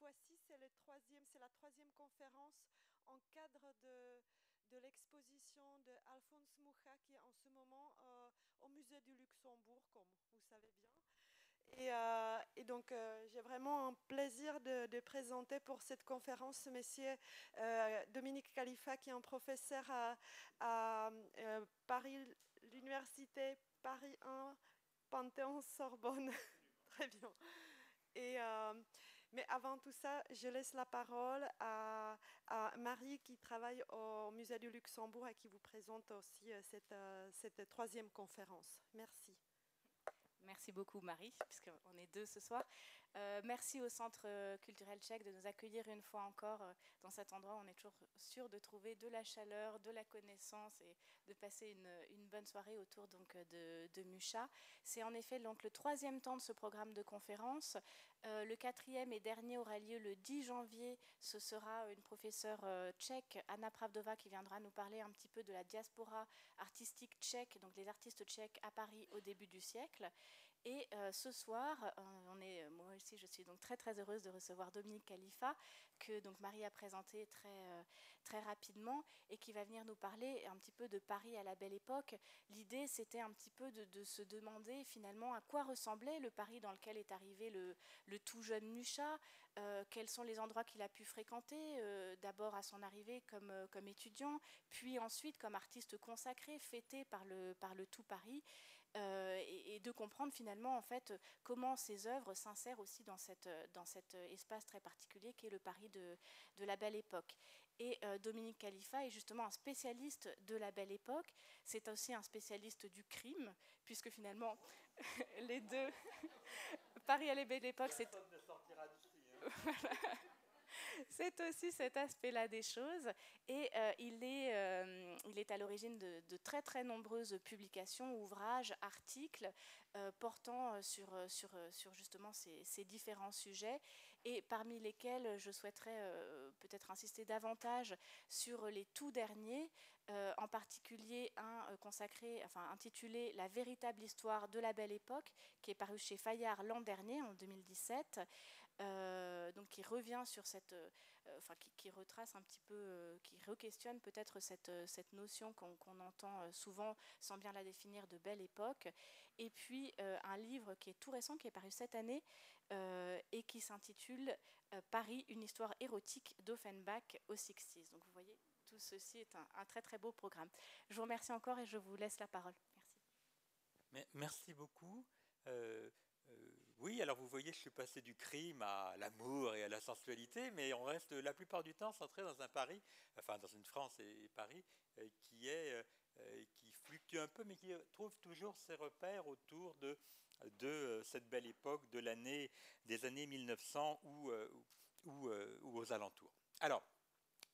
fois-ci, c'est la troisième conférence en cadre de, l'exposition de Alphonse Moucha qui est en ce moment euh, au musée du Luxembourg, comme vous savez bien. Et, euh, donc, euh, j'ai vraiment un plaisir de, présenter pour cette conférence Monsieur Dominique Khalifa, qui est un professeur à, à Paris, l'université Paris 1, Panthéon-Sorbonne. Très bien. Et, mais avant tout ça, je laisse la parole à, Marie qui travaille au Musée du Luxembourg et qui vous présente aussi euh, euh, cette troisième conférence. Merci. Merci beaucoup Marie, puisqu'on est deux ce soir. Euh, merci au Centre culturel tchèque de nous accueillir une fois encore euh, dans cet endroit. On est toujours sûr de trouver de la chaleur, de la connaissance et de passer une, bonne soirée autour donc, de, de Mucha. C'est en effet donc, le troisième temps de ce programme de conférence. Euh, le quatrième et dernier aura lieu le 10 janvier. Ce sera une professeure euh, tchèque, Anna Pravdova, qui viendra nous parler un petit peu de la diaspora artistique tchèque, donc les artistes tchèques à Paris au début du siècle. Et euh, ce soir, euh, moi aussi, je suis donc très très heureuse de recevoir Dominique Khalifa, que donc Marie a présenté très, euh, très rapidement et qui va venir nous parler un petit peu de Paris à la belle époque. L'idée, c'était un petit peu de, se demander finalement à quoi ressemblait le Paris dans lequel est arrivé le, tout jeune Mucha, euh, quels sont les endroits qu'il a pu fréquenter, d'abord à son arrivée comme, comme étudiant, puis ensuite comme artiste consacré, fêté par le, par le tout Paris. Euh, et, et, de comprendre finalement en fait comment ces œuvres s'insèrent aussi dans, cette, dans cet espace très particulier qui est le Paris de, de la Belle Époque. Et euh, Dominique Khalifa est justement un spécialiste de la Belle Époque. C'est aussi un spécialiste du crime, puisque finalement les deux Paris à la Belle Époque, c'est c'est aussi cet aspect-là des choses. Et euh, il, est, euh, il est à l'origine de, très très nombreuses publications, ouvrages, articles euh, portant sur, sur, sur justement ces, différents sujets. Et parmi lesquels je souhaiterais peut-être insister davantage sur les tout derniers, en particulier un consacré, enfin intitulé La véritable histoire de la belle époque, qui est paru chez Fayard l'an dernier, en 2017. Euh, donc qui revient sur cette, euh, enfin qui, retrace un petit peu, euh, qui re-questionne peut-être cette, cette notion qu'on qu entend souvent sans bien la définir de belle époque. Et puis un livre qui est tout récent, qui est paru cette année et qui s'intitule Paris, une histoire érotique d'Offenbach aux 60s. Donc vous voyez, tout ceci est un, très très beau programme. Je vous remercie encore et je vous laisse la parole. Merci. Merci beaucoup. Oui, alors vous voyez, je suis passé du crime à l'amour et à la sensualité, mais on reste la plupart du temps centré dans un Paris, enfin dans une France et, Paris, euh, qui est euh, qui fluctue un peu, mais qui trouve toujours ses repères autour de, de cette belle époque de l'année des années 1900 ou, ou, aux alentours. Alors,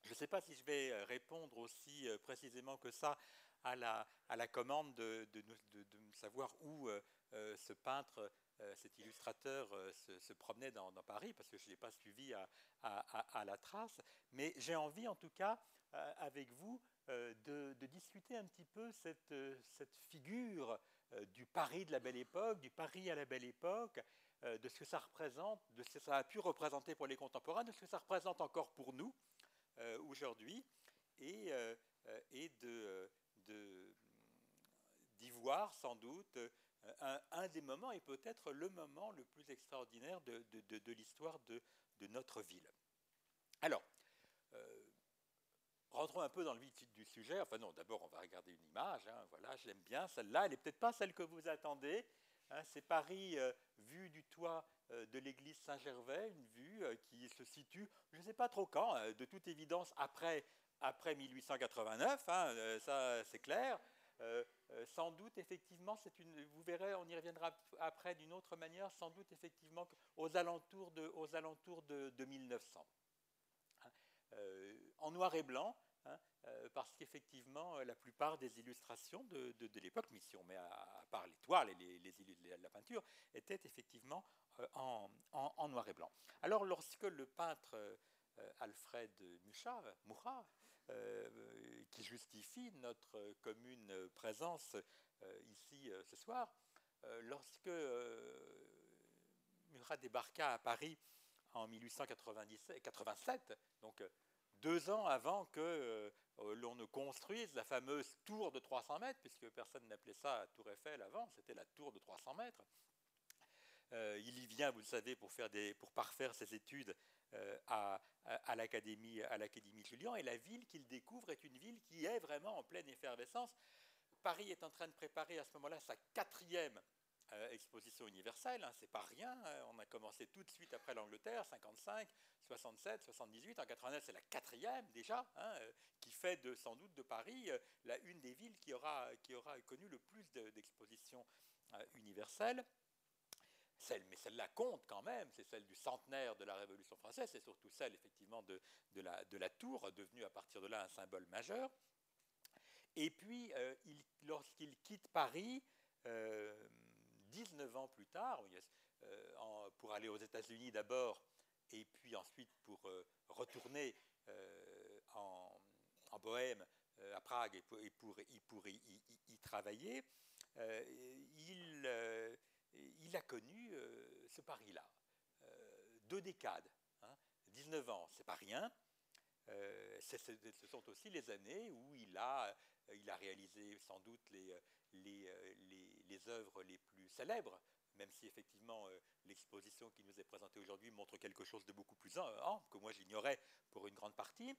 je ne sais pas si je vais répondre aussi précisément que ça à la, à la commande de, de, de, savoir où euh, ce peintre euh, cet illustrateur euh, se, promenait dans, Paris, parce que je ne l'ai pas suivi à, la trace, mais j'ai envie en tout cas, euh, avec vous, euh, de, discuter un petit peu cette, cette figure euh, du Paris de la belle époque, du Paris à la belle époque, de ce que ça représente, de ce que ça a pu représenter pour les contemporains, de ce que ça représente encore pour nous aujourd'hui, et, et de, d'y voir sans doute un, un, des moments et peut-être le moment le plus extraordinaire de, l'histoire de, notre ville. Alors, euh, rentrons un peu dans le vif du sujet. Enfin non, d'abord on va regarder une image. Hein, voilà, je l'aime bien. Celle-là, elle n'est peut-être pas celle que vous attendez. Hein, C'est Paris euh, vu du toit euh, de l'église Saint-Gervais, une vue euh, qui se situe, je ne sais pas trop quand, euh, de toute évidence après, après 1889, hein, euh, ça c'est clair. Euh, sans doute, effectivement, c'est une. Vous verrez, on y reviendra après d'une autre manière. Sans doute, effectivement, aux alentours de, aux alentours de, de 1900, hein, euh, en noir et blanc, hein, euh, parce qu'effectivement, la plupart des illustrations de, de, l'époque, mais si on met à, part les toiles et les, les, la peinture, étaient effectivement en, en, noir et blanc. Alors, lorsque le peintre Alfred Mucha, qui justifie notre commune présence euh, ici euh, ce soir. lorsque Murat débarqua à Paris en, en 1887, donc deux ans avant que l'on ne construise la fameuse tour de 300 mètres, puisque personne n'appelait ça Tour Eiffel avant, c'était la tour de 300 mètres. il y vient, vous le savez, pour, faire des, pour parfaire ses études à, à l'Académie Julian, et la ville qu'il découvre est une ville qui est vraiment en pleine effervescence. Paris est en train de préparer à ce moment-là sa quatrième euh, exposition universelle, hein, c'est pas rien. Hein. on a commencé tout de suite après l'Angleterre, 55, 67, 78. En 89, c'est la quatrième déjà, hein, euh, qui fait sans doute de Paris euh, la une des villes qui aura connu le plus d'expositions universelles. Mais celle-là compte quand même, c'est celle du centenaire de la Révolution française, c'est surtout celle effectivement de, la, tour, devenue à partir de là un symbole majeur. Et puis, lorsqu'il quitte Paris, 19 ans plus tard, euh, pour aller aux États-Unis d'abord, et puis ensuite pour euh, retourner euh, en, Bohème, à Prague, et pour, pour, y, travailler, il, il, a connu ce Paris-là. deux décades, 19 hein. ans, c'est pas rien. ce sont aussi les années où il a, il a réalisé sans doute les, les, les œuvres les plus célèbres, même si effectivement euh, l'exposition qui nous est présentée aujourd'hui montre quelque chose de beaucoup plus ample, que moi j'ignorais pour une grande partie.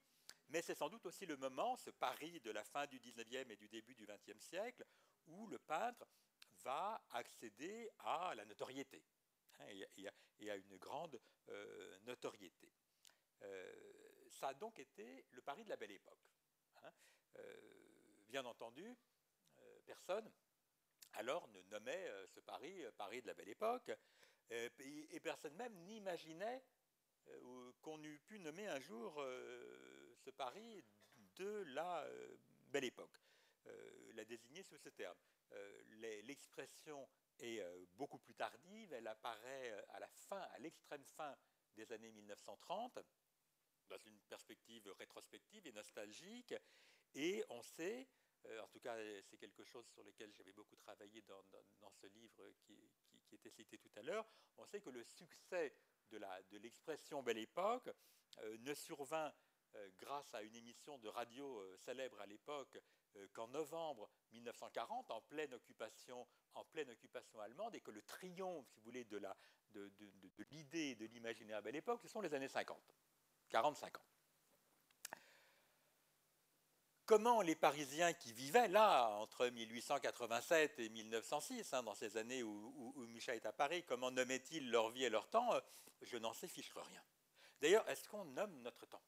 Mais c'est sans doute aussi le moment, ce Paris de la fin du 19e et du début du 20e siècle, où le peintre va accéder à la notoriété, hein, et, à, une grande euh, notoriété. Euh, ça a donc été le Paris de la belle époque. Hein. bien entendu, personne alors ne nommait euh, ce Paris euh, Paris de la belle époque, euh, et, personne même n'imaginait qu'on eût pu nommer un jour ce Paris de la belle époque, la désigner sous ce terme. L'expression est beaucoup plus tardive, elle apparaît à la fin, à l'extrême fin des années 1930, dans une perspective rétrospective et nostalgique, et on sait euh, en tout cas, c'est quelque chose sur lequel j'avais beaucoup travaillé dans, ce livre qui, était cité tout à l'heure. On sait que le succès de l'expression Belle Époque euh, ne survint euh, grâce à une émission de radio célèbre à l'époque qu'en novembre 1940, en pleine occupation, allemande, et que le triomphe, si vous voulez, de l'idée de, de l'imaginaire Belle Époque, ce sont les années 50, 40-50 comment les Parisiens qui vivaient là, entre 1887 et 1906, hein, dans ces années où, où, Micha est à Paris, comment nommaient-ils leur vie et leur temps Je n'en sais fiche rien. D'ailleurs, est-ce qu'on nomme notre temps?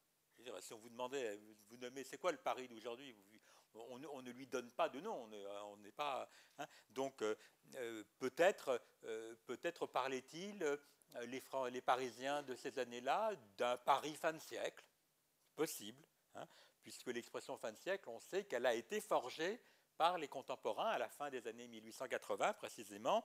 Si on vous demandait, vous nommez, c'est quoi le Paris d'aujourd'hui? On, ne lui donne pas de nom, on n'est pas. Hein. donc, euh, euh, peut-être peut parlait-il, les, les Parisiens de ces années-là, d'un Paris fin de siècle, possible. Hein puisque l'expression fin de siècle, on sait qu'elle a été forgée par les contemporains à la fin des années 1880 précisément,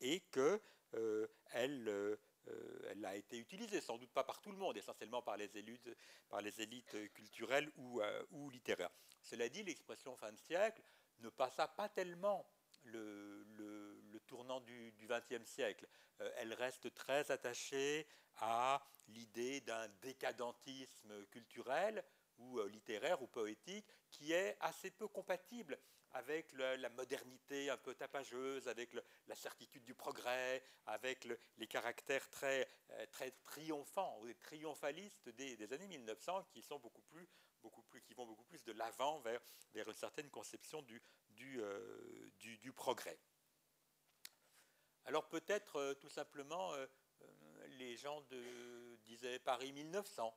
et euh, euh, elle a été utilisée, sans doute pas par tout le monde, essentiellement par les élites, par les élites culturelles euh, ou littéraires. Cela dit, l'expression fin de siècle ne passa pas tellement le, tournant du XXe siècle. elle reste très attachée à l'idée d'un décadentisme culturel, ou euh, littéraire ou poétique qui est assez peu compatible avec la modernité un peu tapageuse, avec la certitude du progrès, avec les caractères très, euh, très triomphants ou triomphalistes des, années 1900 qui, sont beaucoup plus, beaucoup plus, qui vont beaucoup plus de l'avant vers, vers une certaine conception du, du, euh, du, progrès. Alors peut-être tout simplement, les gens disaient Paris 1900,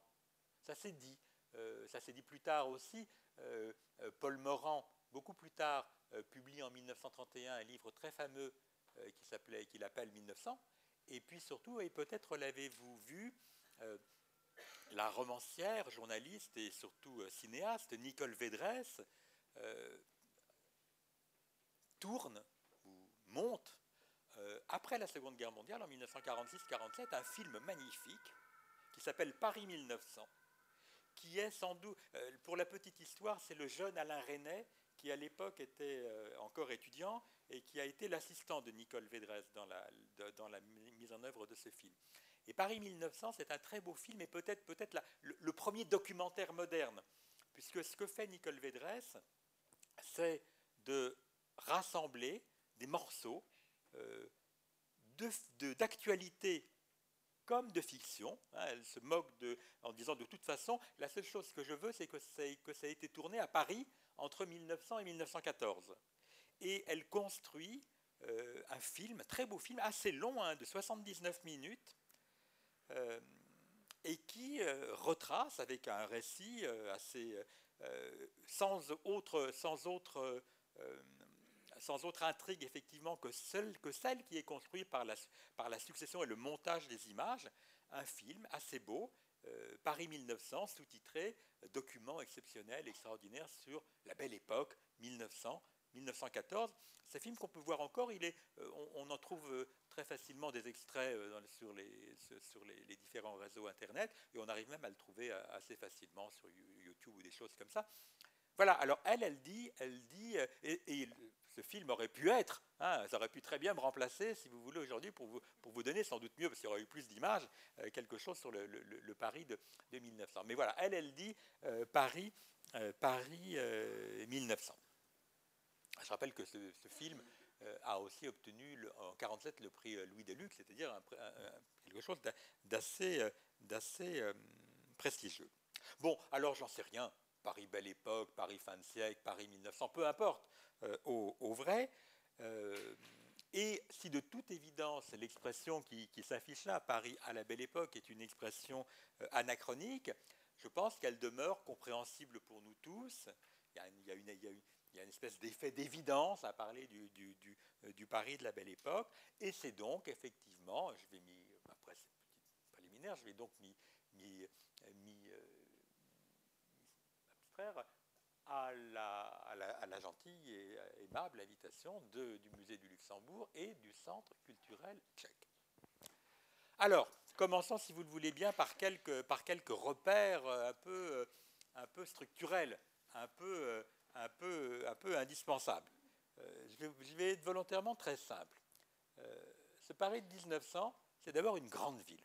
ça s'est dit. Euh, ça s'est dit plus tard aussi, euh, euh, Paul Morand, beaucoup plus tard, publie en 1931 un livre très fameux qui s'appelait, qu'il appelle 1900. Et puis surtout, et peut-être l'avez-vous vu, la romancière, journaliste et surtout cinéaste Nicole Védresse tourne ou monte après la Seconde Guerre mondiale, en 1946-47, un film magnifique qui s'appelle Paris 1900, qui est sans doute, euh, pour la petite histoire, c'est le jeune Alain René, qui à l'époque était euh, encore étudiant et qui a été l'assistant de Nicole Védresse dans la mise en œuvre de ce film. Et Paris 1900, c'est un très beau film et peut-être peut-être le, premier documentaire moderne, puisque ce que fait Nicole Védresse, c'est de rassembler des morceaux euh, d'actualité comme de fiction. Hein, elle se moque en disant de toute façon, la seule chose que je veux, c'est que, que ça ait été tourné à Paris entre 1900 et 1914. Et elle construit euh, un film, très beau film, assez long, hein, de 79 minutes, euh, et qui euh, retrace avec un récit assez sans autre, sans autre sans autre intrigue effectivement que celle, que celle qui est construite par la, par la succession et le montage des images, un film assez beau, Paris 1900, sous-titré Document exceptionnel, extraordinaire sur la belle époque 1900 1914. Ce film qu'on peut voir encore, euh, on, en trouve euh, très facilement des extraits euh, sur, les, sur les, différents réseaux Internet, et on arrive même à le trouver assez facilement sur YouTube ou des choses comme ça. Voilà, alors elle, elle dit, elle dit et, ce film aurait pu être, hein, ça aurait pu très bien me remplacer, si vous voulez, aujourd'hui, pour vous, pour vous donner sans doute mieux, parce qu'il y aurait eu plus d'images, quelque chose sur le, Paris de, 1900. Mais voilà, elle, elle dit Paris, Paris 1900. Je rappelle que ce, film euh, a aussi obtenu en 1947 le prix euh, Louis Deluxe, c'est-à-dire quelque chose d'assez euh, prestigieux. Bon, alors j'en sais rien. Paris Belle Époque, Paris fin de siècle, Paris 1900, peu importe, au, vrai. et si de toute évidence l'expression qui, s'affiche là, Paris à la Belle Époque, est une expression anachronique, je pense qu'elle demeure compréhensible pour nous tous. Il y a une, il y a une espèce d'effet d'évidence à parler euh, du, Paris de la Belle Époque, et c'est donc effectivement, je vais m'y, après cette petite préliminaire, je vais donc m'y, m'y, euh, abstraire à la, gentille et aimable invitation du musée du Luxembourg et du centre culturel tchèque. Alors, commençons, si vous le voulez bien, par quelques, repères euh, un peu, un peu structurels, un peu un peu, indispensable. Euh, je, vais, être volontairement très simple. Euh, ce Paris de 1900, c'est d'abord une grande ville.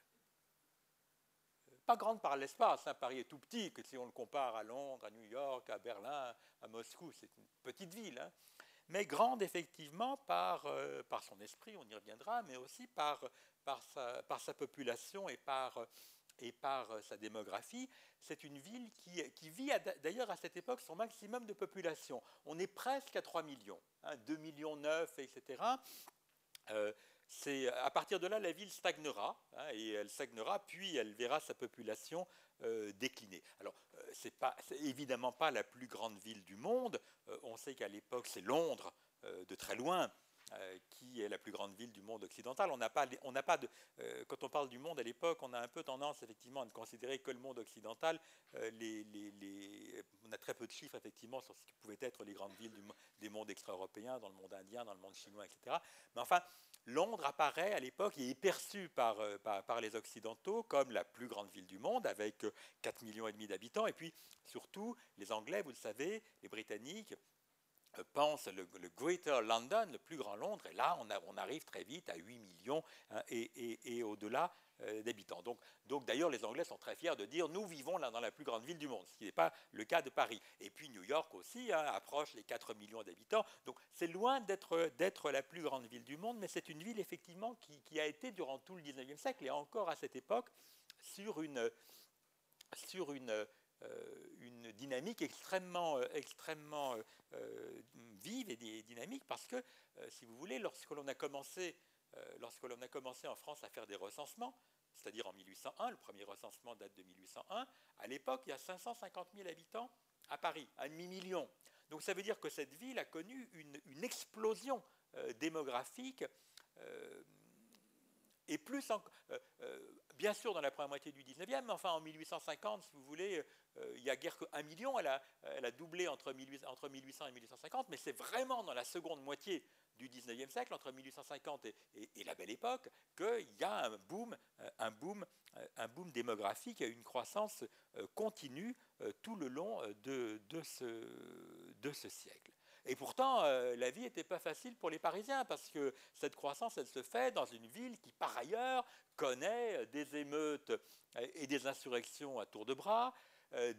Euh, pas grande par l'espace, hein, Paris est tout petit, que si on le compare à Londres, à New York, à Berlin, à Moscou, c'est une petite ville. Hein. mais grande effectivement par, son esprit, on y reviendra, mais aussi par sa population et par, et par euh, sa démographie, c'est une ville qui, vit d'ailleurs à cette époque son maximum de population. On est presque à 3 millions, hein, 2 millions 9, etc. Euh, à partir de là, la ville stagnera, hein, et elle stagnera, puis elle verra sa population euh, décliner. Alors, euh, ce n'est évidemment pas la plus grande ville du monde. on sait qu'à l'époque, c'est Londres, de très loin, qui est la plus grande ville du monde occidental. On n'a pas, on pas de, euh, quand on parle du monde à l'époque, on a un peu tendance effectivement à ne considérer que le monde occidental. Euh, on a très peu de chiffres effectivement sur ce qui pouvaient être les grandes villes des mondes extra-européens, dans le monde indien, dans le monde chinois, etc. Mais enfin, Londres apparaît à l'époque et est perçue par, par, par, les Occidentaux comme la plus grande ville du monde, avec 4 millions d'habitants. Et puis, surtout, les Anglais, vous le savez, les Britanniques, euh, pense le, Greater London, le plus grand Londres, et là on, arrive très vite à 8 millions hein, et, au-delà euh, d'habitants. Donc, donc d'ailleurs les Anglais sont très fiers de dire nous vivons là dans la plus grande ville du monde, ce qui n'est pas le cas de Paris. Et puis New York aussi hein, approche les 4 millions d'habitants. Donc c'est loin d'être la plus grande ville du monde, mais c'est une ville effectivement qui, a été durant tout le 19e siècle et encore à cette époque sur une, sur une euh, une dynamique extrêmement, euh, extrêmement euh, vive et dynamique parce que, si vous voulez, lorsque l'on a commencé, lorsque l'on a commencé en France à faire des recensements, c'est-à-dire en 1801, le premier recensement date de 1801, à l'époque, il y a 550 000 habitants à Paris, un demi-million. Donc ça veut dire que cette ville a connu une, explosion démographique et plus en, bien sûr dans la première moitié du 19e, mais enfin en 1850, si vous voulez, euh, il n'y a guère qu'un million, elle a, doublé entre, 1800 et 1850, mais c'est vraiment dans la seconde moitié du 19e siècle, entre 1850 et, la belle époque, qu'il y a un boom, euh, un boom, euh, un boom démographique une croissance continue tout le long de, de, ce, de ce siècle. Et pourtant, la vie n'était pas facile pour les Parisiens, parce que cette croissance, elle se fait dans une ville qui, par ailleurs, connaît des émeutes et des insurrections à tour de bras,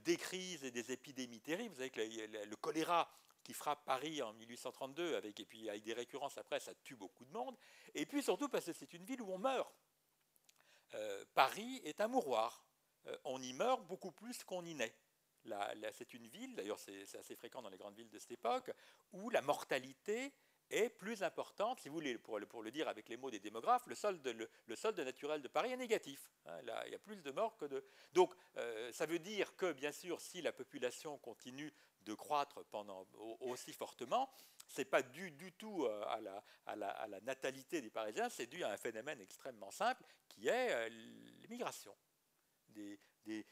des crises et des épidémies terribles. Vous savez que le choléra qui frappe Paris en 1832, avec, et puis avec des récurrences après, ça tue beaucoup de monde. Et puis surtout parce que c'est une ville où on meurt. Euh, Paris est un mouroir. Euh, on y meurt beaucoup plus qu'on y naît. c'est une ville, d'ailleurs c'est assez fréquent dans les grandes villes de cette époque, où la mortalité est plus importante, si vous voulez, pour, le dire avec les mots des démographes, le solde, naturel de Paris est négatif. Hein, il y a plus de morts que de... Donc, euh, ça veut dire que, bien sûr, si la population continue de croître pendant, aussi fortement, ce n'est pas dû du tout euh, à la, natalité des Parisiens, c'est dû à un phénomène extrêmement simple qui est euh, l'immigration. Euh,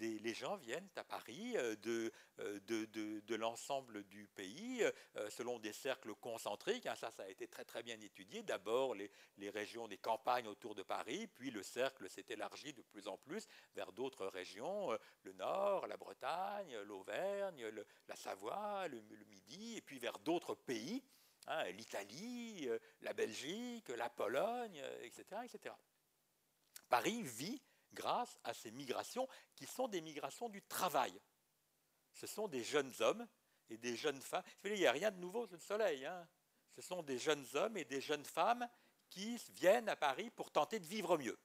les, gens viennent à Paris euh, de, euh, de, de, de l'ensemble du pays selon des cercles concentriques. Hein, ça, ça a été très très bien étudié. D'abord les, les, régions des campagnes autour de Paris, puis le cercle s'est élargi de plus en plus vers d'autres régions, le Nord, la Bretagne, l'Auvergne, la Savoie, le, Midi, et puis vers d'autres pays, hein, l'Italie, la Belgique, la Pologne, etc., etc. Paris vit grâce à ces migrations qui sont des migrations du travail. Ce sont des jeunes hommes et des jeunes femmes. Il n'y a rien de nouveau sous le soleil. Hein. Ce sont des jeunes hommes et des jeunes femmes qui viennent à Paris pour tenter de vivre mieux.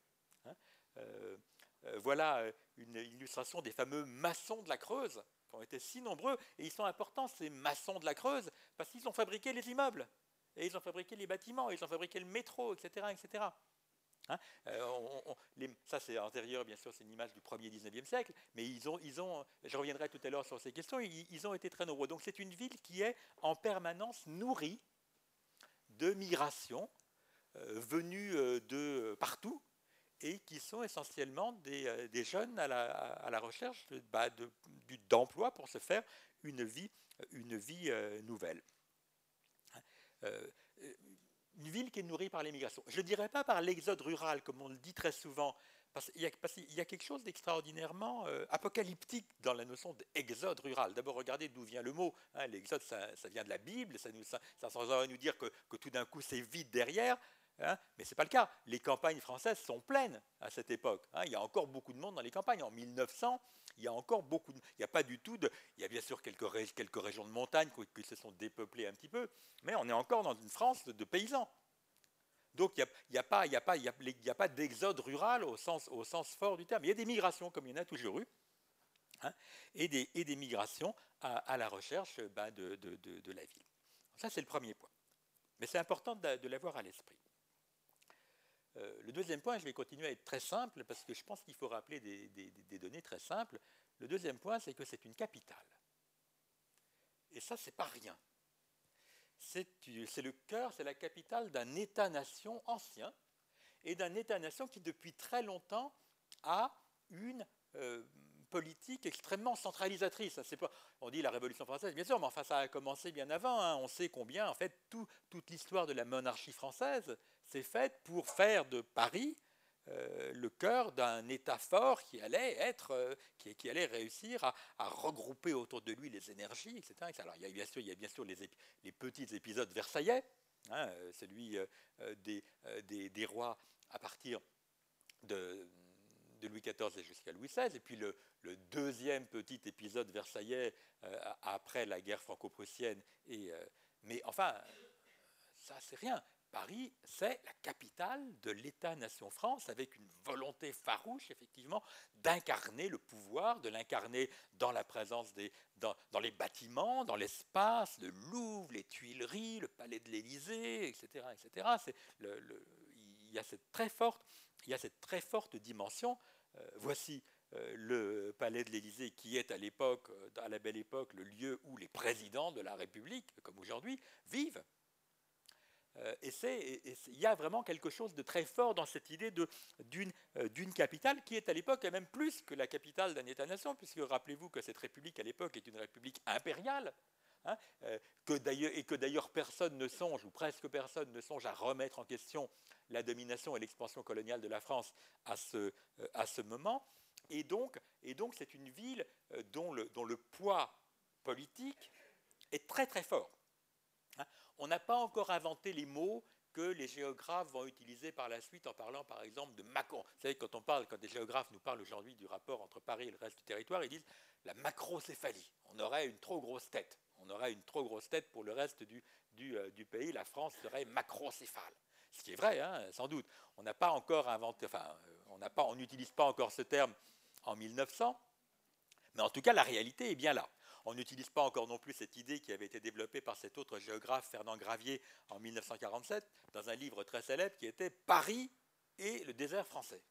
Hein. Euh, euh, voilà euh, une illustration des fameux maçons de la Creuse, qui ont été si nombreux, et ils sont importants, ces maçons de la Creuse, parce qu'ils ont fabriqué les immeubles, et ils ont fabriqué les bâtiments, ils ont fabriqué le métro, etc. etc. Hein, euh, ça, c'est antérieur, bien sûr, c'est une image du 1er 19e siècle, mais ils ont, je reviendrai tout à l'heure sur ces questions, ils, ont été très nombreux. Donc c'est une ville qui est en permanence nourrie de migrations euh, venues euh, de partout et qui sont essentiellement des, jeunes à la, recherche bah, d'emploi pour se faire une vie, une vie nouvelle. Une ville qui est nourrie par l'immigration. Je ne dirais pas par l'exode rural, comme on le dit très souvent, parce qu'il y, a quelque chose d'extraordinairement euh, apocalyptique dans la notion d'exode rural. D'abord, regardez d'où vient le mot. Hein. L'exode, ça, vient de la Bible, ça, nous, ça nous dire que, tout d'un coup c'est vide derrière. Hein. mais ce n'est pas le cas. Les campagnes françaises sont pleines à cette époque. Hein. il y a encore beaucoup de monde dans les campagnes. En 1900, il y a encore beaucoup de... Il n'y a pas du tout de... Il y a bien sûr quelques, quelques régions de montagne qui, se sont dépeuplées un petit peu, mais on est encore dans une France de, paysans. Donc il n'y a, a, pas, pas d'exode rural au sens, fort du terme. Il y a des migrations, comme il y en a toujours eu, hein, et, des, migrations à, la recherche ben, de, de, de, la ville. Ça, c'est le premier point. Mais c'est important de l'avoir à l'esprit. Euh, le deuxième point, je vais continuer à être très simple parce que je pense qu'il faut rappeler des, données très simples. Le deuxième point, c'est que c'est une capitale. Et ça, c'est pas rien. C'est le cœur, c'est la capitale d'un État-nation ancien et d'un État-nation qui, depuis très longtemps, a une euh, politique extrêmement centralisatrice. On dit la Révolution française, bien sûr, mais enfin ça a commencé bien avant. Hein. On sait combien, en fait, toute l'histoire de la monarchie française s'est faite pour faire de Paris euh, le cœur d'un État fort qui allait être, euh, qui, allait réussir à, regrouper autour de lui les énergies, etc. Alors il y a bien sûr, il y a bien sûr les, petits épisodes versaillais, hein, euh, celui des, rois à partir de, Louis XIV et jusqu'à Louis XVI, et puis le, deuxième petit épisode versaillais après la guerre franco-prussienne. Mais enfin, ça c'est rien. Paris, c'est la capitale de l'État-nation France, avec une volonté farouche, effectivement, d'incarner le pouvoir, de l'incarner dans la présence des, dans, les bâtiments, dans l'espace, le Louvre, les Tuileries, le Palais de l'Élysée, etc., etc. Le, il y a cette très forte, il y a cette très forte dimension. Euh, voici euh, le Palais de l'Élysée, qui est à l'époque, euh, à la belle époque, le lieu où les présidents de la République, comme aujourd'hui, vivent. Euh, et il y a vraiment quelque chose de très fort dans cette idée euh, d'une capitale qui est à l'époque même plus que la capitale d'un État-nation, puisque rappelez-vous que cette république à l'époque est une république impériale, hein, euh, et que d'ailleurs personne ne songe, ou presque personne ne songe à remettre en question la domination et l'expansion coloniale de la France à ce, moment. Et donc, c'est une ville dont le, dont le poids politique est très très fort. On n'a pas encore inventé les mots que les géographes vont utiliser par la suite en parlant par exemple de macro. Vous savez, quand on parle, quand des géographes nous parlent aujourd'hui du rapport entre Paris et le reste du territoire, ils disent la macrocéphalie. On aurait une trop grosse tête. On aurait une trop grosse tête pour le reste du, du, euh, pays. La France serait macrocéphale. Ce qui est vrai, hein, sans doute. On n'a pas encore inventé, enfin, euh, on n'utilise pas encore ce terme en 1900, mais en tout cas, la réalité est bien là. On n'utilise pas encore non plus cette idée qui avait été développée par cet autre géographe, Fernand Gravier, en 1947, dans un livre très célèbre qui était Paris et le désert français.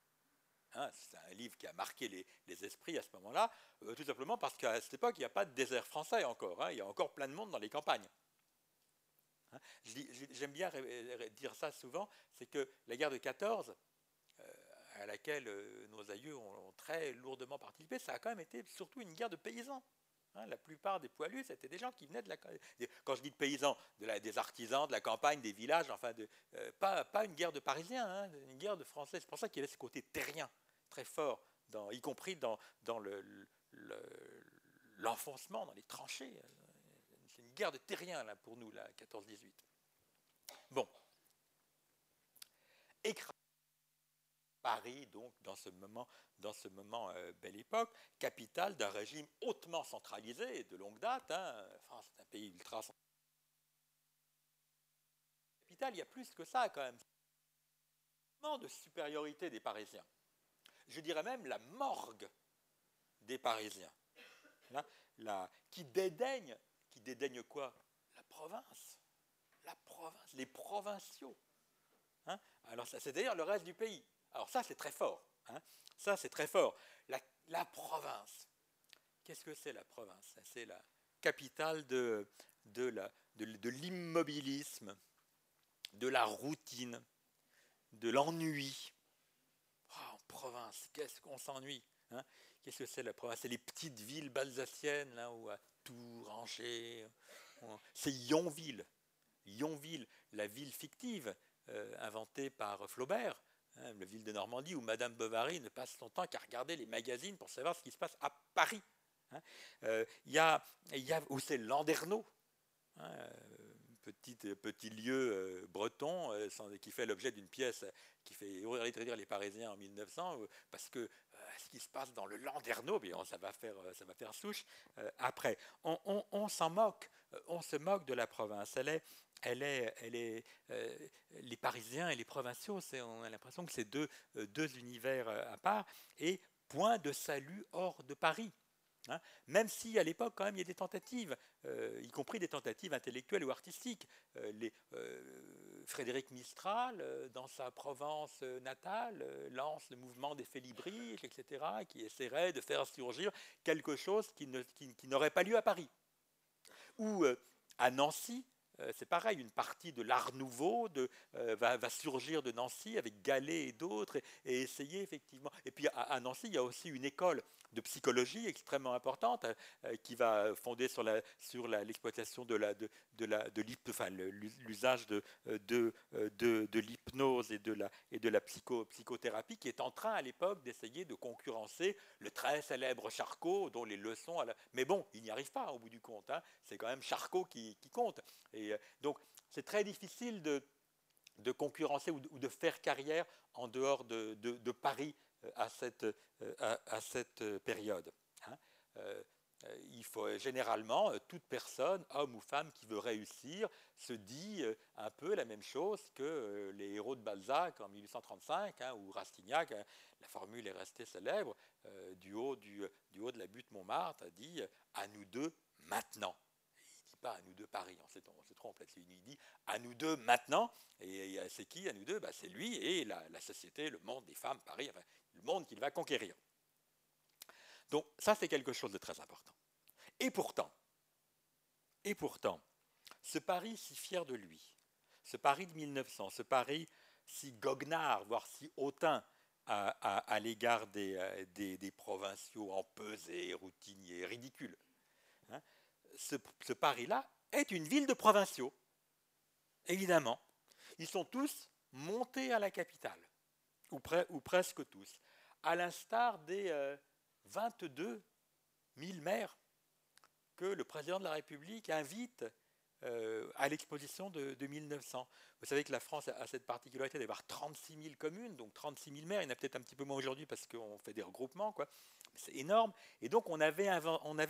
Hein, c'est un livre qui a marqué les, esprits à ce moment-là, euh, tout simplement parce qu'à cette époque, il n'y a pas de désert français encore. Hein, il y a encore plein de monde dans les campagnes. Hein, j'aime bien dire ça souvent, c'est que la guerre de 14, euh, à laquelle euh, nos aïeux ont très lourdement participé, ça a quand même été surtout une guerre de paysans. Hein, la plupart des poilus, c'était des gens qui venaient de la. Quand je dis de paysans, des artisans, de la campagne, des villages, enfin, euh, pas, une guerre de Parisiens, hein, une guerre de Français. C'est pour ça qu'il y avait ce côté terrien très fort, dans, y compris dans, l'enfoncement, dans les tranchées. C'est une guerre de terriens, là, pour nous, la 14-18. Bon. Paris, donc, dans ce moment, dans ce moment euh, belle époque, capitale d'un régime hautement centralisé de longue date. Hein. France est un pays ultra capitale, il y a plus que ça quand même. de supériorité des Parisiens. Je dirais même la morgue des Parisiens. Hein, qui dédaigne, qui dédaigne quoi? La province. La province, les provinciaux. Hein. Alors, c'est d'ailleurs le reste du pays. Alors ça, c'est très fort. Hein. Ça, c'est très fort. La, province. Qu'est-ce que c'est la province? C'est la capitale de, de l'immobilisme, de, la routine, de l'ennui. En province, qu'est-ce qu'on s'ennuie hein? Qu'est-ce que c'est la province? C'est les petites villes balsaciennes, là où à Tours, Angers. C'est Yonville. Yonville, la ville fictive euh, inventée par Flaubert, Hein, la ville de Normandie, où Madame Bovary ne passe son temps qu'à regarder les magazines pour savoir ce qui se passe à Paris. Hein. Euh, il y, a, y a c'est Landerneau, hein, petit, petit lieu euh, breton euh, qui fait l'objet d'une pièce qui fait rire les Parisiens en 1900, parce que ce qui se passe dans le Landerneau, bien, ça, va faire, ça va faire souche après. On, on s'en moque, on se moque de la province. Elle est, elle est, euh, les Parisiens et les provinciaux, on a l'impression que c'est deux, euh, univers euh, à part, et point de salut hors de Paris. Hein. même si à l'époque, quand même, il y a des tentatives, y compris des tentatives intellectuelles ou artistiques. Frédéric Mistral, dans sa Provence natale, lance le mouvement des Félibriges, etc., qui essaierait de faire surgir quelque chose qui, n'aurait pas lieu à Paris. Ou à Nancy, c'est pareil, une partie de l'art nouveau euh, va, surgir de Nancy avec Gallet et d'autres et, essayer effectivement. Et puis à, Nancy, il y a aussi une école de psychologie extrêmement importante euh, qui va fonder sur l'exploitation de l'usage de l'hypnose et de la psychothérapie qui est en train à l'époque d'essayer de concurrencer le très célèbre Charcot dont les leçons mais bon il n'y arrive pas au bout du compte hein. c'est quand même Charcot qui, qui compte et donc c'est très difficile de concurrencer ou de, faire carrière en dehors de, Paris euh, à cette, euh, à, cette euh, période. Hein. il faut généralement toute personne, homme ou femme, qui veut réussir, se dit un peu la même chose que les héros de Balzac en 1835 hein, ou Rastignac. Hein. la formule est restée célèbre. du, haut, du, du, haut de la butte Montmartre a dit à nous deux maintenant. Il ne dit pas à nous deux Paris, on se trompe Il dit à nous deux maintenant. Et, c'est qui à nous deux? Bah, C'est lui et la, société, le monde des femmes, Paris. Le monde qu'il va conquérir. Donc ça, c'est quelque chose de très important. Et pourtant, et pourtant, ce Paris si fier de lui, ce Paris de 1900, ce Paris si goguenard, voire si hautain à, l'égard euh, des, des, provinciaux empesés, routiniers, ridicules, hein, ce, ce Paris-là est une ville de provinciaux, évidemment. Ils sont tous montés à la capitale ou, presque tous, à l'instar des 22 euh, 000 maires que le président de la République invite euh, à l'exposition de, 1900. Vous savez que la France a cette particularité d'avoir 36 000 communes, donc 36 000 maires. Il y en a peut-être un petit peu moins aujourd'hui parce qu'on fait des regroupements, quoi. C'est énorme. Et donc on avait,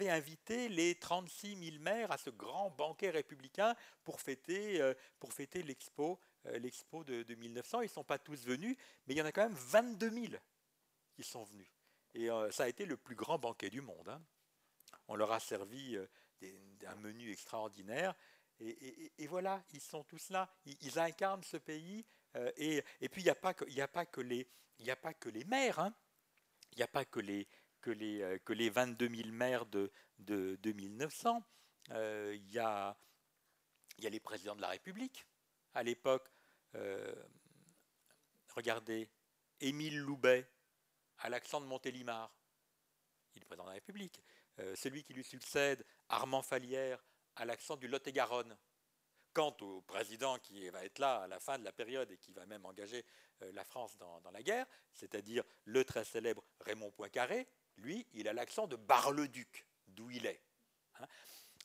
invité les 36 000 maires à ce grand banquet républicain pour fêter, euh, pour fêter l'expo, l'expo de, 1900. Ils ne sont pas tous venus, mais il y en a quand même 22 000 qui sont venus. Et ça a été le plus grand banquet du monde. Hein. On leur a servi un menu extraordinaire. Et, voilà, ils sont tous là, ils, incarnent ce pays. Euh, et, puis, il n'y a, pas que, les, maires, hein. il n'y a pas que les, que, les, euh, que les 22 000 maires de, de, 1900, euh, il, y a, il y a les présidents de la République. À l'époque, regardez, Émile Loubet, à l'accent de Montélimar, il est président de la République. celui qui lui succède, Armand Falière, à l'accent du Lot-et-Garonne. Quant au président qui va être là à la fin de la période et qui va même engager euh, la France dans, la guerre, c'est-à-dire le très célèbre Raymond Poincaré, lui, il a l'accent de Bar-le-Duc, d'où il est. Hein.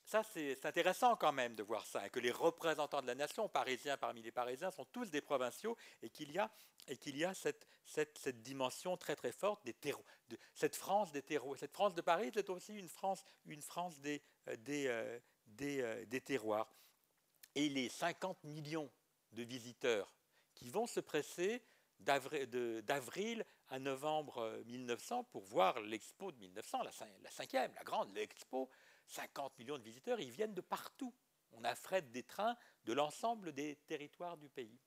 Ça, c'est intéressant quand même de voir ça, et que les représentants de la nation, parisiens parmi les Parisiens, sont tous des provinciaux, et qu'il y a, et qu'il y a cette, cette, dimension très très forte des terreaux, de, cette France des terreaux. Cette France de Paris, c'est aussi une France, une France des, euh, des, euh, euh, des, terroirs. Et les 50 millions de visiteurs qui vont se presser d'avril à novembre 1900 pour voir l'expo de 1900, la, cinquième, la grande, l'expo. 50 millions de visiteurs, ils viennent de partout. On affrète des trains de l'ensemble des territoires du pays.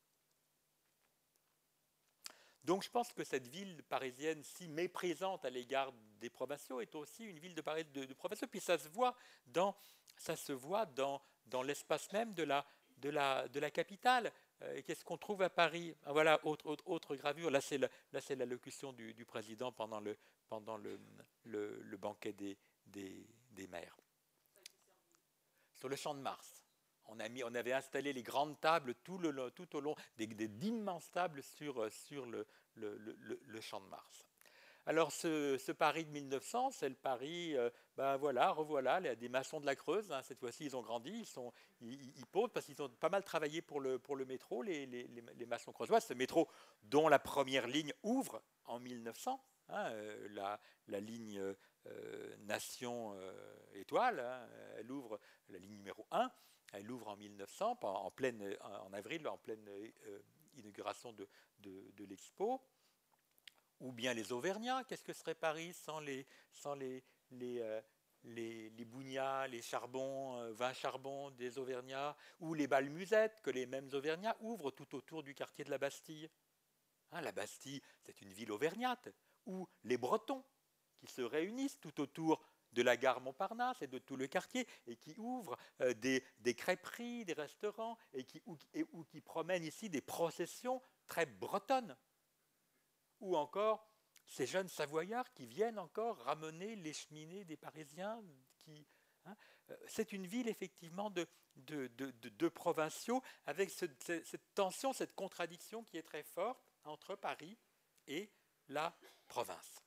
Donc je pense que cette ville parisienne si méprisante à l'égard des provinciaux est aussi une ville de, de, de provinciaux. Puis ça se voit dans ça se voit dans, dans l'espace même de la, de la, de la capitale. Euh, qu'est-ce qu'on trouve à Paris? Ah, Voilà, autre, autre, gravure. Là, c'est l'allocution du, du, président pendant le, pendant le, le, banquet des, des, des, maires. Sur le champ de Mars. On, avait installé les grandes tables tout, au long, d'immenses tables sur, sur le, champ de Mars. Alors ce, Paris de 1900, c'est le Paris, euh, ben voilà, revoilà, des maçons de la Creuse, hein, cette fois-ci ils ont grandi, ils, sont, posent parce qu'ils ont pas mal travaillé pour le, pour le métro, les, les, les maçons creusois, ce métro dont la première ligne ouvre en 1900, hein, euh, la, ligne euh, Nation Étoile, hein, elle ouvre la ligne numéro 1, elle ouvre en 1900, en, avril, en pleine inauguration de, l'expo ou bien les Auvergnats. Qu'est-ce que serait Paris sans les, sans euh, les, bougnats, les charbons, euh, vins charbons des Auvergnats, ou les balmusettes que les mêmes Auvergnats ouvrent tout autour du quartier de la Bastille. Hein, la Bastille, c'est une ville auvergnate, ou les Bretons qui se réunissent tout autour de la gare Montparnasse et de tout le quartier, et qui ouvrent euh, des, crêperies, des restaurants, et qui, ou qui promènent ici des processions très bretonnes ou encore ces jeunes Savoyards qui viennent encore ramener les cheminées des Parisiens. Hein, euh, c'est une ville effectivement de, de, provinciaux avec cette tension, cette contradiction qui est très forte entre Paris et la province.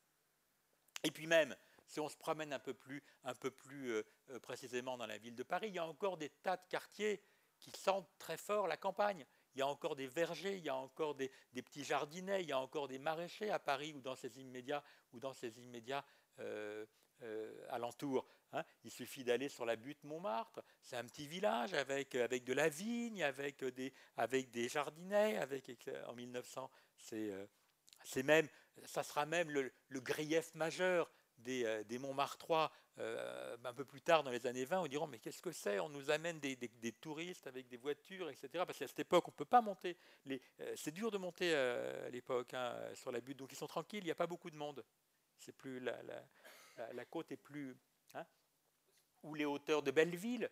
Et puis même, si on se promène un peu plus, un peu plus euh, euh, précisément dans la ville de Paris, il y a encore des tas de quartiers qui sentent très fort la campagne il y a encore des vergers, il y a encore des, petits jardinets, il y a encore des maraîchers à Paris ou dans ses immédiats, ou dans ses immédiats euh, euh, alentours. Hein. Il suffit d'aller sur la butte Montmartre, c'est un petit village avec, avec de la vigne, avec des, avec des jardinets, avec, en 1900, c'est, c'est même, ça sera même le, grief majeur des, euh, des Montmartrois euh, un peu plus tard dans les années 20, on diront mais qu'est-ce que c'est? On nous amène des, touristes avec des voitures, etc. Parce qu'à cette époque, on ne peut pas monter. Euh, c'est dur de monter à l'époque hein, sur la butte, donc ils sont tranquilles, il n'y a pas beaucoup de monde. La, côte est plus. Hein, ou les hauteurs de Belleville,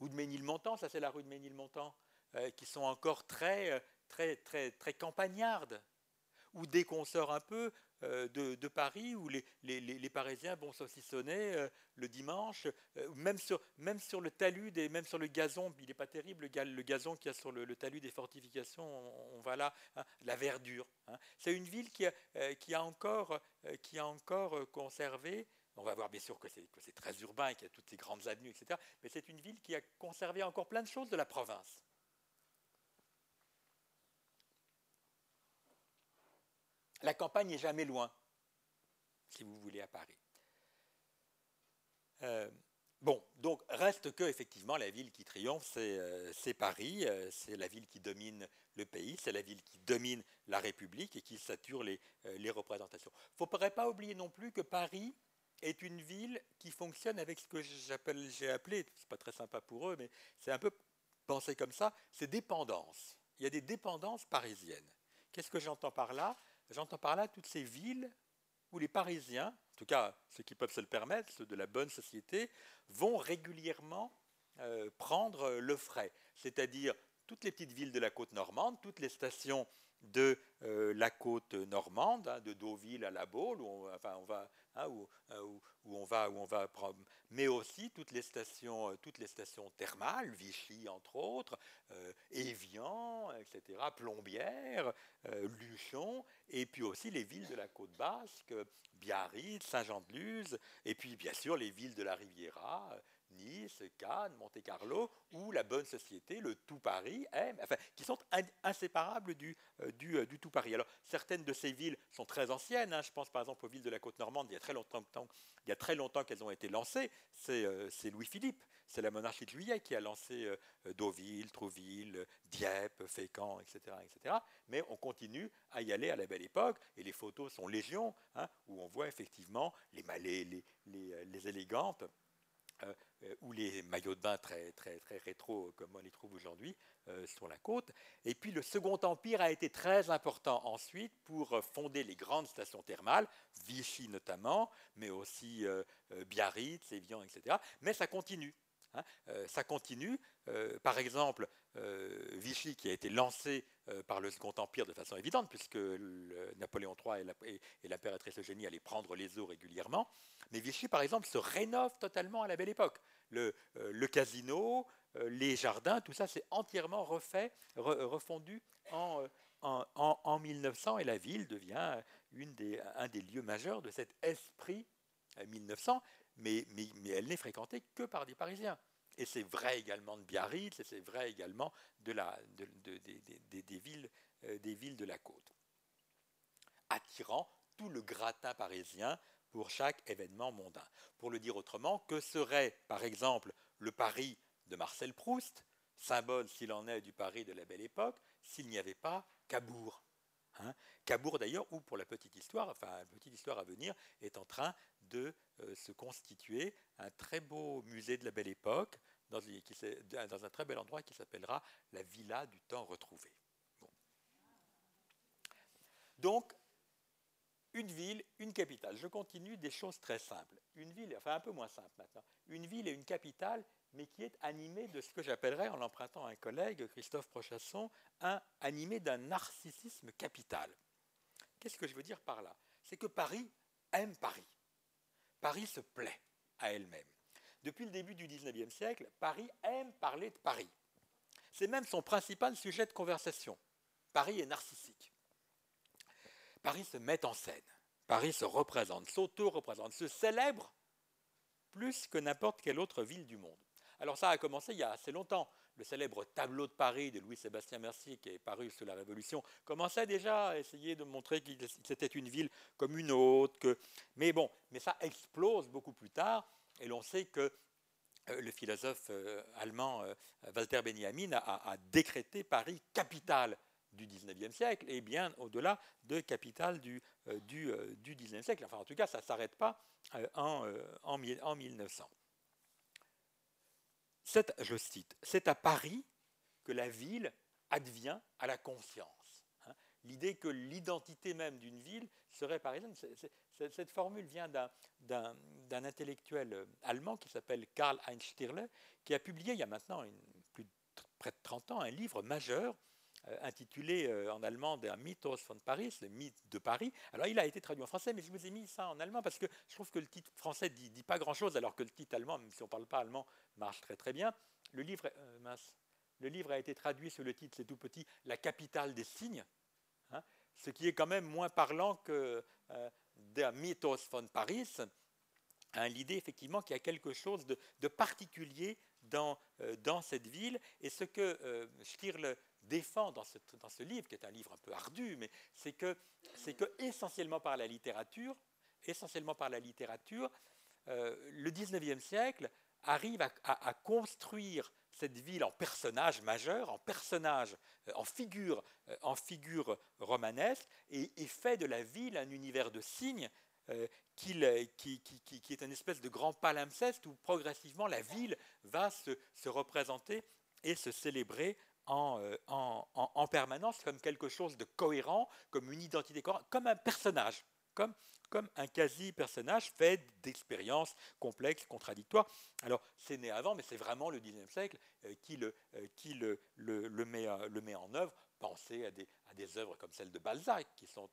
ou de Ménilmontant, ça c'est la rue de Ménilmontant, qui sont encore très, très, très, très campagnardes. Ou dès qu'on sort un peu, euh, de, Paris où les, Parisiens vont saucissonner euh, le dimanche, euh, même, sur, le talus, des, même sur le gazon, il n'est pas terrible le, gazon qu'il y a sur le, talus des fortifications, on, va là, hein, la verdure. Hein. C'est une ville qui a, qui a encore, qui a encore conservé on va voir bien sûr que c'est très urbain, qu'il y a toutes ces grandes avenues, etc. Mais c'est une ville qui a conservé encore plein de choses de la province. La campagne n'est jamais loin, si vous voulez, à Paris. Euh, bon, donc reste que effectivement la ville qui triomphe, c'est euh, Paris, euh, c'est la ville qui domine le pays, c'est la ville qui domine la République et qui sature les, représentations. Il ne faudrait pas oublier non plus que Paris est une ville qui fonctionne avec ce que j'ai appelé, c'est pas très sympa pour eux, mais c'est un peu pensé comme ça, c'est dépendance. Il y a des dépendances parisiennes. Qu'est-ce que j'entends par là? J'entends par là toutes ces villes où les Parisiens, en tout cas ceux qui peuvent se le permettre, ceux de la bonne société, vont régulièrement euh, prendre le frais. C'est-à-dire toutes les petites villes de la côte normande, toutes les stations de euh, la côte normande, hein, de Deauville à La Baule, où on, on va, hein, où, euh, où, on va, où on va mais aussi toutes les stations, euh, toutes les stations thermales, Vichy entre autres, Évian, etc., Plombières, Luchon, et puis aussi les villes de la côte basque, Biarritz, Saint-Jean-de-Luz, et puis bien sûr les villes de la Riviera, Nice, Cannes, Monte-Carlo, où la bonne société, le tout Paris, enfin, qui sont inséparables du, euh, euh, du, tout Paris. Alors, certaines de ces villes sont très anciennes. Hein. Je pense par exemple aux villes de la côte normande, il y a très longtemps, qu'elles ont été lancées. C'est euh, Louis-Philippe, c'est la monarchie de Juillet qui a lancé Deauville, Trouville, Dieppe, Fécamp, etc., etc. Mais on continue à y aller à la belle époque, et les photos sont légion, hein, où on voit effectivement les malais, les élégantes euh, ou les maillots de bain très, très, très rétro comme on les trouve aujourd'hui euh, sur la côte. Et puis le Second Empire a été très important ensuite pour fonder les grandes stations thermales, Vichy notamment, mais aussi euh, Biarritz, Évian, etc. Mais ça continue. Hein. ça continue. par exemple, Vichy, qui a été lancé par le Second Empire de façon évidente, puisque Napoléon III et l'impératrice Eugénie allaient prendre les eaux régulièrement, mais Vichy, par exemple, se rénove totalement à la belle époque. Le, euh, casino, euh, les jardins, tout ça, c'est entièrement refait, refondu en, 1900 et la ville devient un des lieux majeurs de cet esprit 1900, mais, elle n'est fréquentée que par des Parisiens. Et c'est vrai également de Biarritz, et c'est vrai également des villes de la côte, attirant tout le gratin parisien pour chaque événement mondain. Pour le dire autrement, que serait par exemple le Paris de Marcel Proust, symbole s'il en est du Paris de la belle époque, s'il n'y avait pas Cabourg hein? Cabourg d'ailleurs, où pour la petite histoire, enfin la petite histoire à venir, est en train de euh, se constituer un très beau musée de la belle époque, dans, un très bel endroit qui s'appellera la Villa du temps retrouvé. Donc, une ville, une capitale. Je continue des choses très simples. Une ville, enfin un peu moins simple maintenant. Une ville et une capitale, mais qui est animée de ce que j'appellerais, en l'empruntant à un collègue, Christophe Prochasson, un animé d'un narcissisme capital. Qu'est-ce que je veux dire par là? C'est que Paris aime Paris. Paris se plaît à elle-même. Depuis le début du XIXe siècle, Paris aime parler de Paris. C'est même son principal sujet de conversation. Paris est narcissique. Paris se met en scène, Paris se représente, s'auto-représente, se célèbre plus que n'importe quelle autre ville du monde. Alors ça a commencé il y a assez longtemps. Le célèbre tableau de Paris de Louis-Sébastien Mercier, qui est paru sous la Révolution, commençait déjà à essayer de montrer que c'était une ville comme une autre. Mais bon, mais ça explose beaucoup plus tard, et l'on sait que euh, le philosophe euh, allemand euh, Walter Benjamin a décrété Paris capitale du 19e siècle et bien au-delà de capital du, du, euh, du, 19e siècle. Enfin, en tout cas, ça ne s'arrête pas en, en, en, 1900. Je cite, c'est à Paris que la ville advient à la conscience. Hein. L'idée que l'identité même d'une ville serait parisienne, cette formule vient d'un intellectuel allemand qui s'appelle Karl Heinz Stirle, qui a publié il y a maintenant près de 30 ans un livre majeur euh, intitulé euh, en allemand Der Mythos von Paris, le mythe de Paris. Alors il a été traduit en français, mais je vous ai mis ça en allemand parce que je trouve que le titre français ne dit, pas grand-chose, alors que le titre allemand, même si on ne parle pas allemand, marche très très bien. Le livre, euh, le livre a été traduit sous le titre, c'est tout petit, La capitale des signes, hein, ce qui est quand même moins parlant que Der Mythos von Paris. hein, l'idée effectivement qu'il y a quelque chose de, particulier dans, dans, cette ville. Et ce que euh, Stirle défend dans ce, dans ce, livre, qui est un livre un peu ardu, mais c'est que, c'est que essentiellement par la littérature, essentiellement par la littérature, le 19e siècle arrive à, construire cette ville en personnage majeur, en personnage, euh, en figure, euh, en figure romanesque, et, fait de la ville un univers de signes euh, qui, est une espèce de grand palimpseste où progressivement la ville va se, représenter et se célébrer en, en, permanence comme quelque chose de cohérent, comme une identité cohérente, comme un personnage, comme, comme un quasi-personnage fait d'expériences complexes, contradictoires. Alors, c'est né avant, mais c'est vraiment le XIXe siècle euh, qui, le, euh, qui le, le, met, euh, le met en œuvre. Pensez à des, à des œuvres comme celle de Balzac, qui sont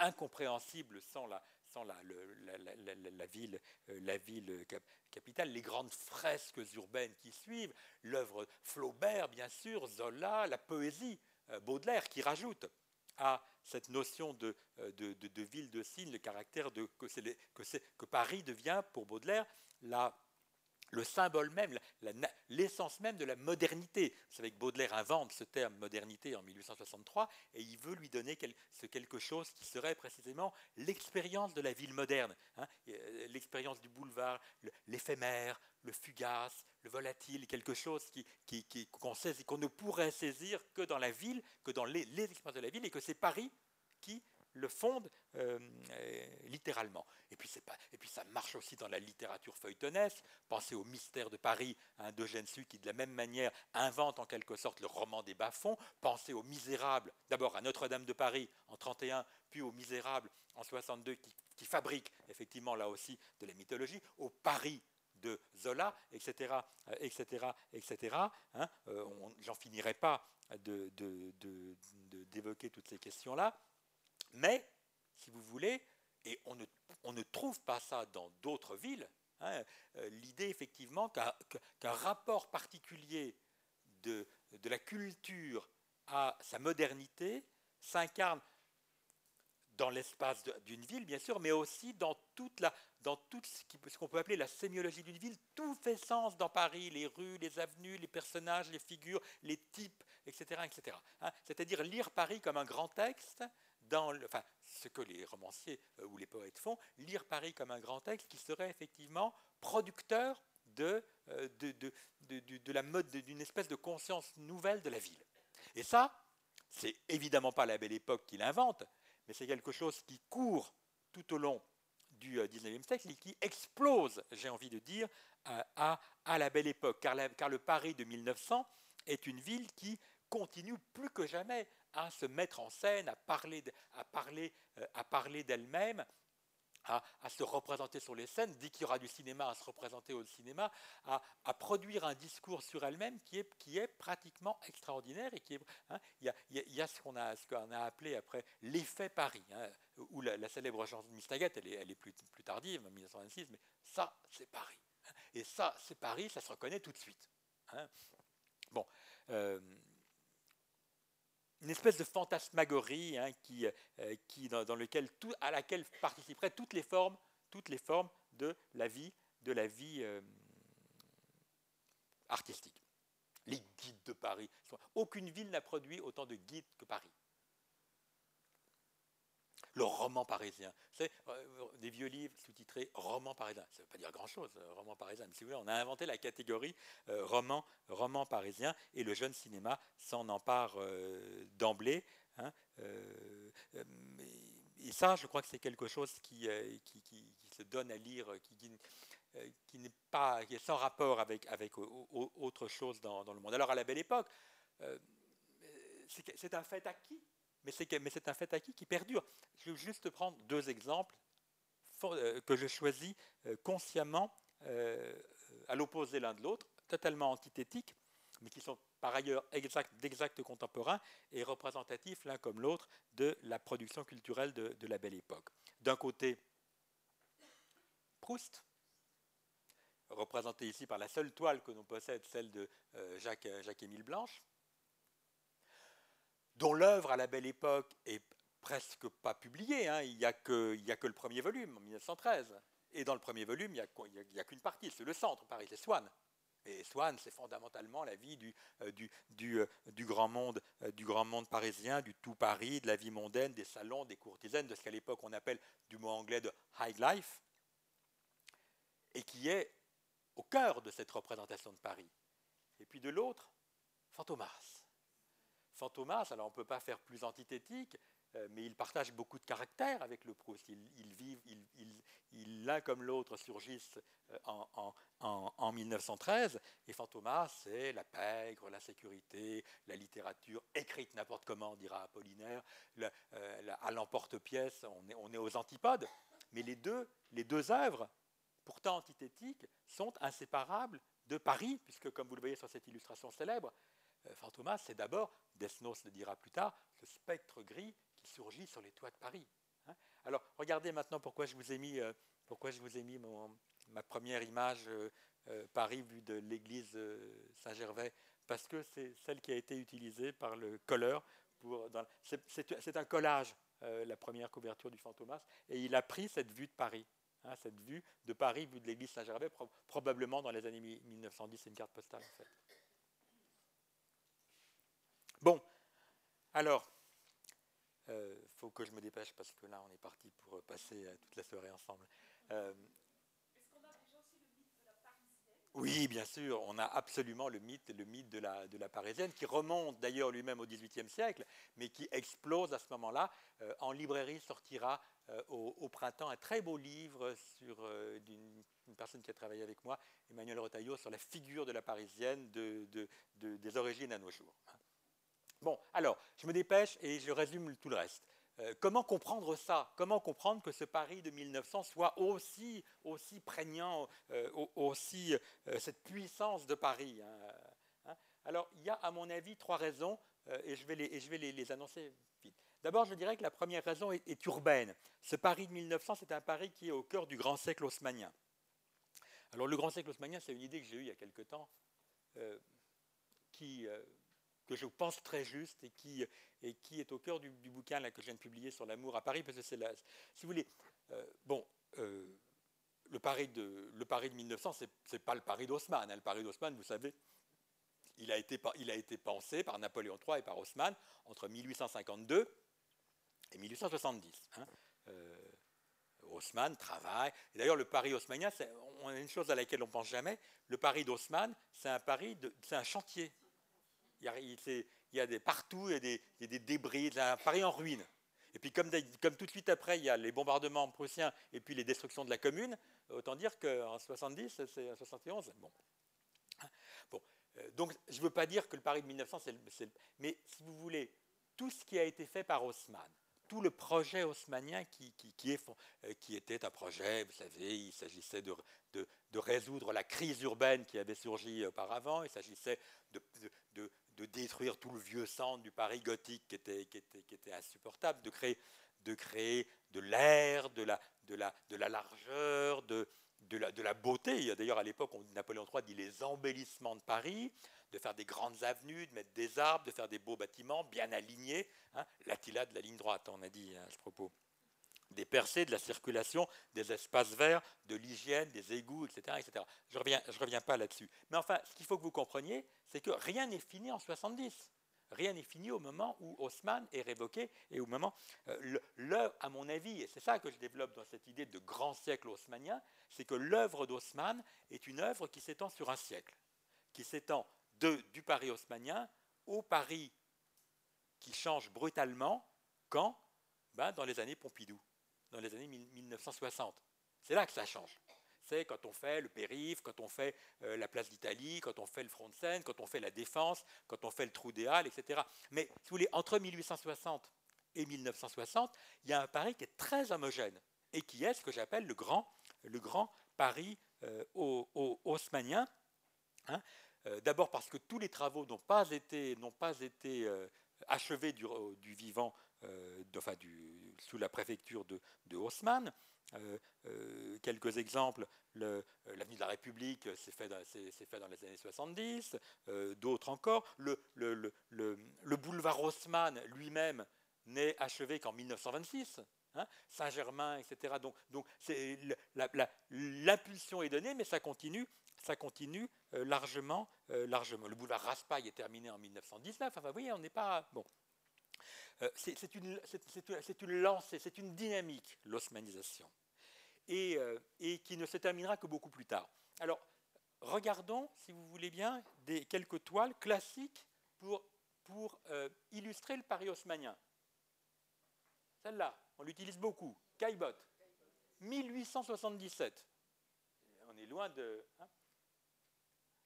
incompréhensibles sans la, la, ville, la ville capitale, les grandes fresques urbaines qui suivent, l'œuvre Flaubert, bien sûr, Zola, la poésie, Baudelaire qui rajoute à cette notion de, euh, ville de signe, le caractère que, que, que Paris devient, pour Baudelaire, la, le symbole même, l'essence même de la modernité. Vous savez que Baudelaire invente ce terme modernité en 1863 et il veut lui donner ce quelque chose qui serait précisément l'expérience de la ville moderne, hein. euh, l'expérience du boulevard, l'éphémère, le fugace, le volatile, quelque chose qu'on qui, qu'on ne pourrait saisir que dans la ville, que dans les expériences de la ville, et que c'est Paris qui le fonde euh, littéralement. Et puis, pas, et puis ça marche aussi dans la littérature feuilletonesque. Pensez au Mystère de Paris un d'Eugène Sue qui, de la même manière, invente en quelque sorte le roman des bas-fonds. Pensez au Misérable, d'abord à Notre-Dame de Paris en 31, puis au Misérable en 62, qui, qui fabrique effectivement là aussi de la mythologie. Au Paris de Zola, etc., etc., etc. J'en finirai pas d'évoquer de, toutes ces questions-là. Mais, si vous voulez, et on ne, trouve pas ça dans d'autres villes, hein, euh, l'idée effectivement qu'un rapport particulier de, la culture à sa modernité s'incarne dans l'espace d'une ville, bien sûr, mais aussi dans toute tout ce qu'on peut appeler la sémiologie d'une ville. Tout fait sens dans Paris, les rues, les avenues, les personnages, les figures, les types, etc. etc. Hein. C'est-à-dire lire Paris comme un grand texte, ce que les romanciers euh, ou les poètes font, lire Paris comme un grand texte qui serait effectivement producteur de, euh, de, de, de la mode, d'une espèce de conscience nouvelle de la ville. Et ça, c'est évidemment pas la belle époque qui l'invente, mais c'est quelque chose qui court tout au long du XIXe euh, siècle et qui explose, j'ai envie de dire, à, à, la belle époque. Car, car, le Paris de 1900 est une ville qui continue plus que jamais à se mettre en scène, à parler, à parler, euh, à parler d'elle-même, à, se représenter sur les scènes, dès qu'il y aura du cinéma, à se représenter au cinéma, à, produire un discours sur elle-même qui est, qui est pratiquement extraordinaire et qui est, hein, il, y a, il, y a, ce qu'on a, appelé après l'effet Paris, hein, où la, célèbre chanson de Mistaguet, elle est, elle est plus, plus tardive, en 1926, mais ça, c'est Paris. Hein. Et ça, c'est Paris, ça se reconnaît tout de suite. Bon. Euh, une espèce de fantasmagorie hein, euh, dans, lequel tout, à laquelle participeraient toutes les formes, toutes les formes de la vie, de la vie euh, artistique. Les guides de Paris. Aucune ville n'a produit autant de guides que Paris le roman parisien. C'est euh, des vieux livres sous-titrés roman parisien. Ça ne veut pas dire grand-chose, euh, roman parisien. Mais si vous voulez, on a inventé la catégorie euh, roman, roman parisien et le jeune cinéma s'en empare d'emblée. Hein, et ça, je crois que c'est quelque chose qui, se donne à lire, qui, n'est pas, qui est sans rapport avec, autre chose dans, le monde. Alors à la belle époque, c'est un fait acquis mais c'est un fait acquis qui perdure. Je vais juste prendre deux exemples euh, que je choisis euh, consciemment euh, à l'opposé l'un de l'autre, totalement antithétiques, mais qui sont par ailleurs d'exacts contemporains et représentatifs l'un comme l'autre de la production culturelle de, de la belle époque. D'un côté, Proust, représenté ici par la seule toile que l'on possède, celle de Jacques-Émile Blanche, dont l'œuvre à la belle époque est presque pas publiée. Hein. Il n'y a, que, le premier volume, en 1913. Et dans le premier volume, il n'y a, qu'une partie, c'est le centre, Paris, c'est Swann. Et Swann, c'est fondamentalement la vie du, euh, du, du, grand monde, du grand monde parisien, du tout Paris, de la vie mondaine, des salons, des courtisanes, de ce qu'à l'époque on appelle du mot anglais de high life, et qui est au cœur de cette représentation de Paris. Et puis de l'autre, Fantomas. Fantomas, alors on ne peut pas faire plus antithétique, euh, mais ils partagent beaucoup de caractères avec le Proust. Ils, vivent, l'un comme l'autre surgissent euh, en, 1913, et Fantomas, c'est la pègre, la sécurité, la littérature écrite n'importe comment, dira Apollinaire, euh, à l'emporte-pièce, on est, on est aux antipodes, mais les deux, les deux œuvres, pourtant antithétiques, sont inséparables de Paris, puisque comme vous le voyez sur cette illustration célèbre, Fantomas, c'est d'abord, Desnos le dira plus tard, ce spectre gris surgit sur les toits de Paris. Hein. Alors, regardez maintenant pourquoi je vous ai mis, euh, pourquoi je vous ai mis ma première image euh, euh, Paris vue de l'église Saint-Gervais, parce que c'est celle qui a été utilisée par le colleur. C'est un collage, la première couverture du Fantomas, et il a pris cette vue de Paris. Hein, cette vue de Paris, vue de l'église Saint-Gervais, probablement dans les années 1910, c'est une carte postale en fait. Bon, alors, il euh, faut que je me dépêche parce que là, on est parti pour passer euh, toute la soirée ensemble. Euh, Est-ce qu'on a déjà aussi le mythe de la Parisienne Oui, bien sûr, on a absolument le mythe, le mythe de la, de la Parisienne, qui remonte d'ailleurs lui-même au XVIIIe siècle, mais qui explose à ce moment-là. en librairie sortira au, printemps un très beau livre sur d'une personne qui a travaillé avec moi, Emmanuel Retailleau, sur la figure de la Parisienne de, des origines à nos jours. Bon, alors, je me dépêche et je résume tout le reste. Euh, comment comprendre ça? Comment comprendre que ce Paris de 1900 soit aussi, aussi prégnant, euh, aussi euh, cette puissance de Paris hein, hein? Alors, il y a, à mon avis, trois raisons, et je vais, les, annoncer vite. D'abord, je dirais que la première raison est, est urbaine. Ce Paris de 1900, c'est un Paris qui est au cœur du grand siècle haussmanien. Alors, le grand siècle haussmanien, c'est une idée que j'ai eue il y a quelque temps, qui que je pense très juste et qui, est au cœur du, bouquin que je viens de publier sur l'amour à Paris, parce que c'est là, si vous voulez, euh, bon, euh, le, Paris de, le Paris de 1900, ce n'est pas le Paris d'Haussmann. Hein. Le Paris d'Haussmann, vous savez, il a, été, il a été pensé par Napoléon III et par Haussmann entre 1852 et 1870. Hein. Euh, Haussmann travaille. D'ailleurs, le Paris haussmannien, on a une chose à laquelle on ne pense jamais. Le Paris d'Haussmann, c'est un c'est un chantier. Il y a, des, partout, il y a des, débris, un Paris en ruine. Et puis comme, comme, tout de suite après, il y a les bombardements prussiens et puis les destructions de la commune, autant dire qu'en 70, c'est en 71. Bon. bon. Euh, donc je ne veux pas dire que le Paris de 1900, c'est Mais si vous voulez, tout ce qui a été fait par Haussmann, tout le projet haussmannien qui, qui, est, euh, qui, était un projet, vous savez, il s'agissait de, de, de, résoudre la crise urbaine qui avait surgi auparavant, il s'agissait de, de détruire tout le vieux centre du Paris gothique qui était, insupportable, de créer de, créer de l'air, de la, de, de la largeur, de, de la beauté. D'ailleurs, à l'époque, Napoléon III dit les embellissements de Paris, de faire des grandes avenues, de mettre des arbres, de faire des beaux bâtiments bien alignés. Hein. L'attila de la ligne droite, on a dit hein, à ce propos des percées, de la circulation, des espaces verts, de l'hygiène, des égouts, etc. etc. Je ne reviens, je reviens pas là-dessus. Mais enfin, ce qu'il faut que vous compreniez, c'est que rien n'est fini en 70. Rien n'est fini au moment où Haussmann est révoqué et au moment. Euh, à mon avis, et c'est ça que je développe dans cette idée de grand siècle haussmannien, c'est que l'œuvre d'Haussmann est une œuvre qui s'étend sur un siècle, qui s'étend du Paris haussmannien au Paris qui change brutalement quand? Ben, Dans les années Pompidou dans les années 1960. C'est là que ça change. C'est quand on fait le périph', quand on fait euh, la place d'Italie, quand on fait le front de Seine, quand on fait la défense, quand on fait le trou des Halles, etc. Mais si vous voulez, entre 1860 et 1960, il y a un Paris qui est très homogène et qui est ce que j'appelle le grand, le grand Paris euh, haussmannien. Hein. Euh, d'abord parce que tous les travaux n'ont pas été, été achevés du vivant euh, sous la préfecture de, de Haussmann. Euh, euh, quelques exemples, l'avenue de la République s'est fait, dans les années 70, d'autres encore. Le, le, le, boulevard Haussmann lui-même n'est achevé qu'en 1926. Hein, Saint-Germain, etc. Donc, l'impulsion est donnée, mais ça continue, ça continue euh, largement, euh, largement. Le boulevard Raspail est terminé en 1919. Enfin, vous voyez, on n'est pas bon. Euh, c'est une, lancée, c'est une dynamique, l'osmanisation, et, et, qui ne se terminera que beaucoup plus tard. Alors, regardons, si vous voulez bien, des, quelques toiles classiques pour, pour illustrer le Paris haussmanien. Celle-là, on l'utilise beaucoup. Caillebotte, 1877. On est loin de. Hein.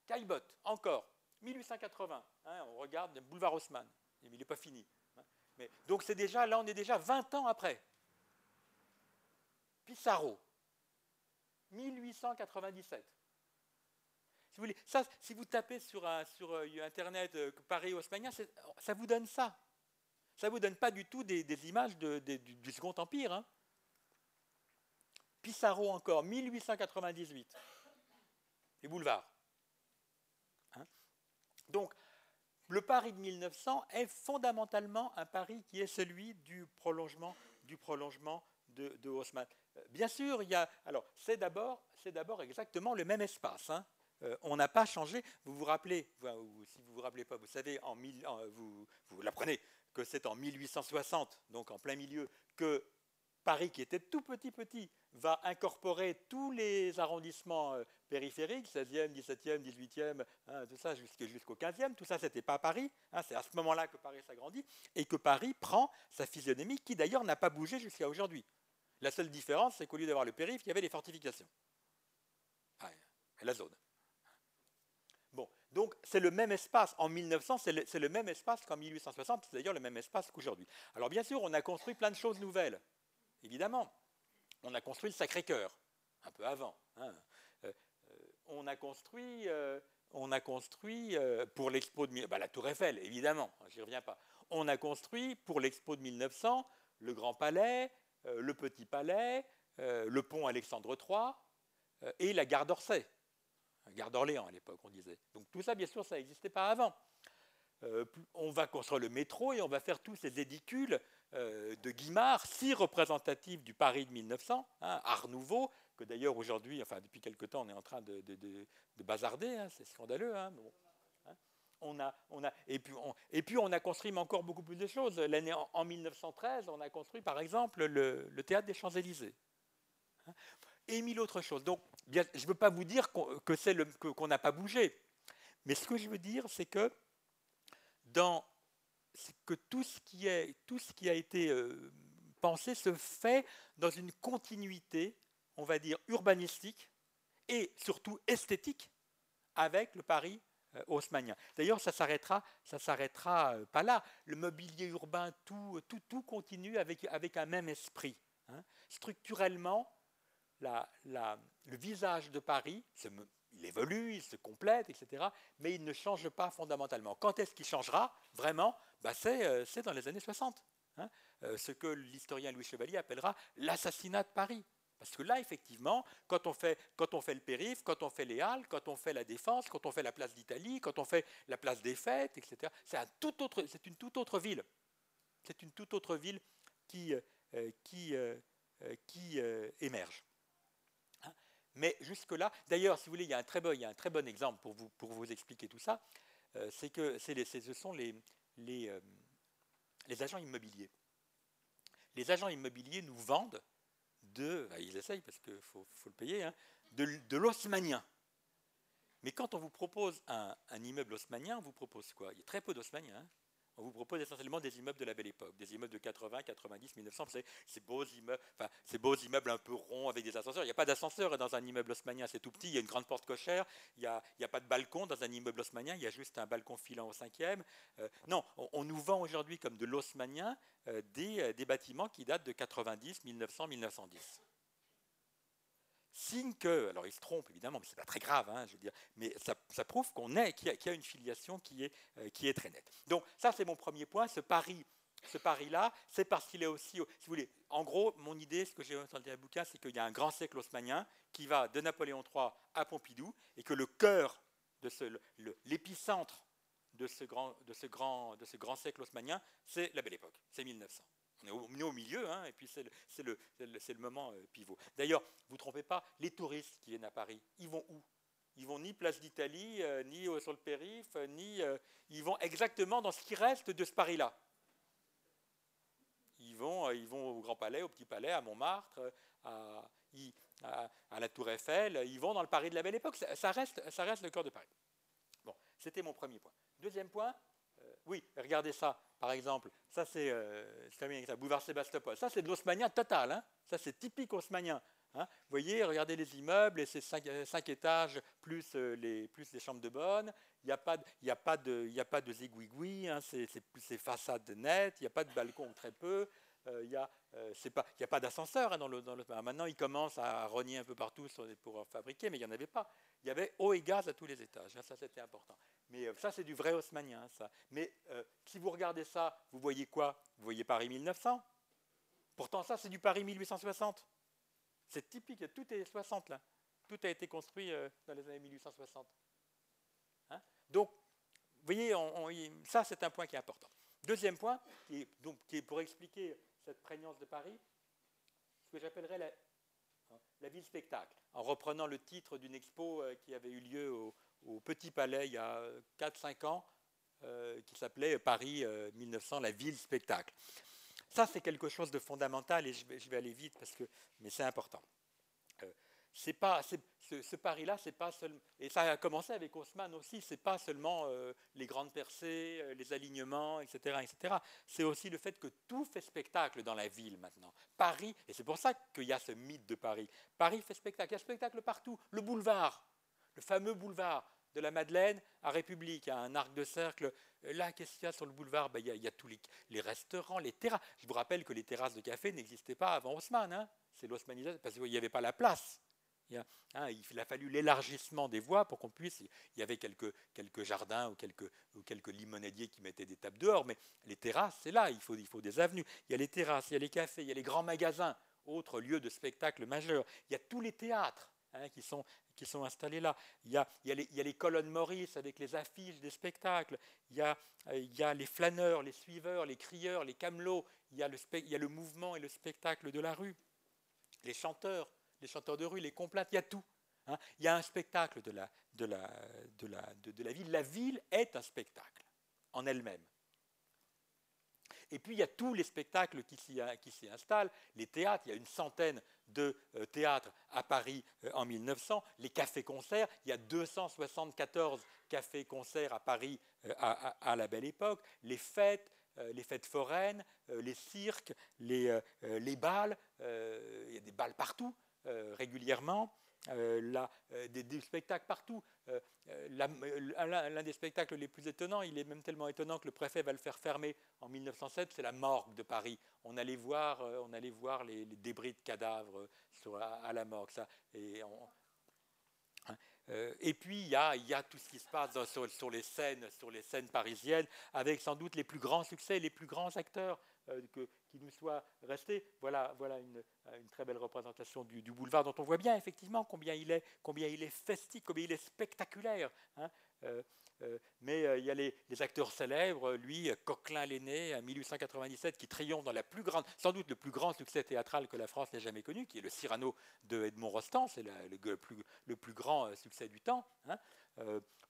Caillebotte, encore, 1880. Hein, on regarde le boulevard Haussmann. Mais il n'est pas fini. Donc c'est déjà, là, on est déjà 20 ans après. Pissarro, 1897. Si vous, tapez sur, euh, Internet euh, Paris haussmannien, ça vous donne ça. Ça ne vous donne pas du tout des, images du, Second Empire. Hein. Pissarro encore, 1898. Les boulevards. Donc, le Paris de 1900 est fondamentalement un Paris qui est celui du prolongement, du prolongement de, Haussmann. Bien sûr, il y a. Alors, c'est d'abord, c'est d'abord exactement le même espace. Hein. Euh, on n'a pas changé. Vous vous rappelez, si vous vous rappelez pas, vous savez, en, vous, vous l'apprenez que c'est en 1860, donc en plein milieu, que Paris, qui était tout petit petit, va incorporer tous les arrondissements euh, périphériques, 16e, 17e, 18e, tout ça jusqu'au 15e. Tout ça, ce n'était pas Paris. Hein, c'est à ce moment-là que Paris s'agrandit et que Paris prend sa physionomie, qui d'ailleurs n'a pas bougé jusqu'à aujourd'hui. La seule différence, c'est qu'au lieu d'avoir le périph', il y avait les fortifications. Ah, la zone. Donc c'est le même espace. En 1900, c'est le, même espace qu'en 1860, c'est d'ailleurs le même espace qu'aujourd'hui. Alors bien sûr, on a construit plein de choses nouvelles, évidemment. On a construit le Sacré-Cœur, un peu avant. Hein. Euh, euh, on a construit, euh, pour l'expo de... Bah, la Tour Eiffel, évidemment, j'y reviens pas. On a construit pour l'expo de 1900 le Grand Palais, le Petit Palais, le pont Alexandre III et la gare d'Orsay gare d'Orléans à l'époque, on disait. Donc tout ça, bien sûr, ça n'existait pas avant. On va construire le métro et on va faire tous ces édicules de Guimard, si représentatifs du Paris de 1900, hein, Art Nouveau, que d'ailleurs aujourd'hui, enfin depuis quelque temps, on est en train de, bazarder, hein, c'est scandaleux. Hein, on a, on a, et, puis on, et puis on a construit encore beaucoup plus de choses. L'année en, 1913, on a construit par exemple le, théâtre des Champs-Élysées et mille autres choses. Donc, je ne veux pas vous dire qu'on n'a pas bougé, mais ce que je veux dire, c'est que dans que tout ce qui est tout ce qui a été euh, pensé se fait dans une continuité, on va dire urbanistique et surtout esthétique avec le Paris euh, haussmannien. D'ailleurs, ça s'arrêtera, ça s'arrêtera euh, pas là. Le mobilier urbain, tout, tout, tout continue avec, avec un même esprit. Hein. Structurellement, le visage de Paris, il évolue, il se complète, etc., mais il ne change pas fondamentalement. Quand est-ce qu'il changera? Vraiment? Euh, c'est, dans les années 60. Hein. Euh, ce que l'historien Louis Chevalier appellera l'assassinat de Paris. Parce que là, effectivement, quand on, fait, quand on fait le périph', quand on fait les Halles, quand on fait la Défense, quand on fait la place d'Italie, quand on fait la place des Fêtes, etc., c'est une toute autre ville. C'est une toute autre ville qui, euh, qui, qui émerge. Mais jusque-là, d'ailleurs, si vous voulez, il y a un très bon, il y a un très bon exemple pour vous, pour vous expliquer tout ça, euh, c'est que les, ce sont les, euh, les, agents immobiliers. Les agents immobiliers nous vendent de, bah, ils essayent parce qu'il faut, faut, le payer, hein, de, l'osmanien. Mais quand on vous propose un, un, immeuble haussmanien, on vous propose quoi? Il y a très peu d'osmaniens. Hein on vous propose essentiellement des immeubles de la belle époque, des immeubles de 80, 90, 1900. C'est ces beaux immeubles, enfin, ces beaux immeubles un peu ronds avec des ascenseurs. Il n'y a pas d'ascenseur dans un immeuble haussmanien, c'est tout petit. Il y a une grande porte cochère. Il n'y a, a, pas de balcon dans un immeuble haussmanien. Il y a juste un balcon filant au cinquième. Euh, non, on, nous vend aujourd'hui comme de l'haussmanien euh, euh, des bâtiments qui datent de 90, 1900, 1910 signe que, alors il se trompe évidemment, mais ce n'est pas très grave, hein, je veux dire, mais ça, prouve qu'on est, qu'il y, a une filiation qui est, euh, qui est très nette. Donc ça c'est mon premier point, ce pari, ce pari-là, c'est parce qu'il est aussi, si vous voulez, en gros, mon idée, ce que j'ai entendu le bouquin, c'est qu'il y a un grand siècle haussmanien qui va de Napoléon III à Pompidou, et que le cœur l'épicentre de de de ce grand siècle haussmanien, c'est la belle époque, c'est 1900. On est au, milieu, hein, et puis c'est le, moment euh, pivot. D'ailleurs, vous ne trompez pas, les touristes qui viennent à Paris, ils vont où? Ils vont ni place d'Italie, euh, ni sur le périph, ni ils vont exactement dans ce qui reste de ce Paris-là. Ils vont, ils vont au Grand Palais, au Petit Palais, à Montmartre, à, à, la Tour Eiffel, ils vont dans le Paris de la Belle Époque. Ça, reste, ça reste le cœur de Paris. Bon, c'était mon premier point. Deuxième point, oui, regardez ça, par exemple. Ça, c'est euh, boulevard Sébastopol. Ça, c'est de l'osmanien total. Hein. ça, c'est typique haussmanien. Hein. Vous voyez, regardez les immeubles et ces cinq, euh, étages plus, euh, les, plus les chambres de bonne. Il n'y a pas de, il a pas de, il a pas de zigouigoui, hein, c'est, c'est, façades nettes, il n'y a pas de balcon très peu. il n'y a, a pas d'ascenseur hein, dans, le, dans. Maintenant, ils commencent à rogner un peu partout pour fabriquer, mais il n'y en avait pas. Il y avait eau et gaz à tous les étages. ça, c'était important. Mais euh, ça, c'est du vrai haussmanien, ça. Mais euh, si vous regardez ça, vous voyez quoi? Vous voyez Paris 1900 Pourtant, ça, c'est du Paris 1860. C'est typique, tout est 60 là. Tout a été construit euh, dans les années 1860. Hein? Donc, vous voyez, ça, c'est un point qui est important. Deuxième point, qui est, donc, qui pour expliquer cette prégnance de Paris, ce que j'appellerais la, hein, la ville spectacle, en reprenant le titre d'une expo qui avait eu lieu au, au Petit Palais il y a 4-5 ans, euh, qui s'appelait Paris 1900, euh, la ville spectacle. Ça, c'est quelque chose de fondamental et je vais, aller vite parce que, mais c'est important. Euh, pas, ce, Paris-là, c'est pas seulement, et ça a commencé avec Haussmann aussi, c'est pas seulement les grandes percées, les alignements, etc., etc. C'est aussi le fait que tout fait spectacle dans la ville maintenant. Paris, et c'est pour ça qu'il y a ce mythe de Paris. Paris fait spectacle, il y a spectacle partout. Le boulevard, le fameux boulevard de la Madeleine à République, à un arc de cercle. Là, qu'est-ce qu'il y a sur le boulevard? Ben, il, y a, tous les, restaurants, les terrasses. Je vous rappelle que les terrasses de café n'existaient pas avant Haussmann. Hein. C'est l'osmanisation, parce qu'il n'y avait pas la place. Il a, hein, il a fallu l'élargissement des voies pour qu'on puisse. Il y avait quelques, quelques jardins ou quelques, ou quelques limonadiers qui mettaient des tables dehors, mais les terrasses, c'est là. Il faut, il faut des avenues. Il y a les terrasses, il y a les cafés, il y a les grands magasins, autres lieux de spectacle majeurs. Il y a tous les théâtres. Hein, qui, sont, installés là. Il y, a, les, colonnes Maurice avec les affiches des spectacles. Il y, a, a les flâneurs, les suiveurs, les crieurs, les camelots. Il y, a le, mouvement et le spectacle de la rue. Les chanteurs, les chanteurs de rue, les complaintes, il y a tout. Hein. Il y a un spectacle de la ville. La ville est un spectacle en elle-même. Et puis il y a tous les spectacles qui s'y installent, les théâtres, il y a une centaine de euh, théâtres à Paris euh, en 1900, les cafés-concerts, il y a 274 cafés-concerts à Paris euh, à, la belle époque, les fêtes, les fêtes foraines, les cirques, les, les balles, il y a des balles partout régulièrement. Euh, euh, des, spectacles partout. Euh, l'un des spectacles les plus étonnants, il est même tellement étonnant que le préfet va le faire fermer en 1907, c'est la morgue de Paris. On allait voir, on allait voir les, débris de cadavres à, la morgue. Ça, et, hein, puis il y, a, tout ce qui se passe sur, les scènes, sur les scènes parisiennes, avec sans doute les plus grands succès, les plus grands acteurs. Qui nous soit resté. Voilà, voilà une, une très belle représentation du, boulevard dont on voit bien effectivement combien il est, combien il est festif, combien il est spectaculaire. Hein. Euh, euh, mais il y a les, acteurs célèbres, lui, Coquelin l'aîné, en 1897, qui triomphe dans la plus grande, sans doute le plus grand succès théâtral que la France n'ait jamais connu, qui est le Cyrano de Edmond Rostand, c'est le, plus, grand succès du temps, hein,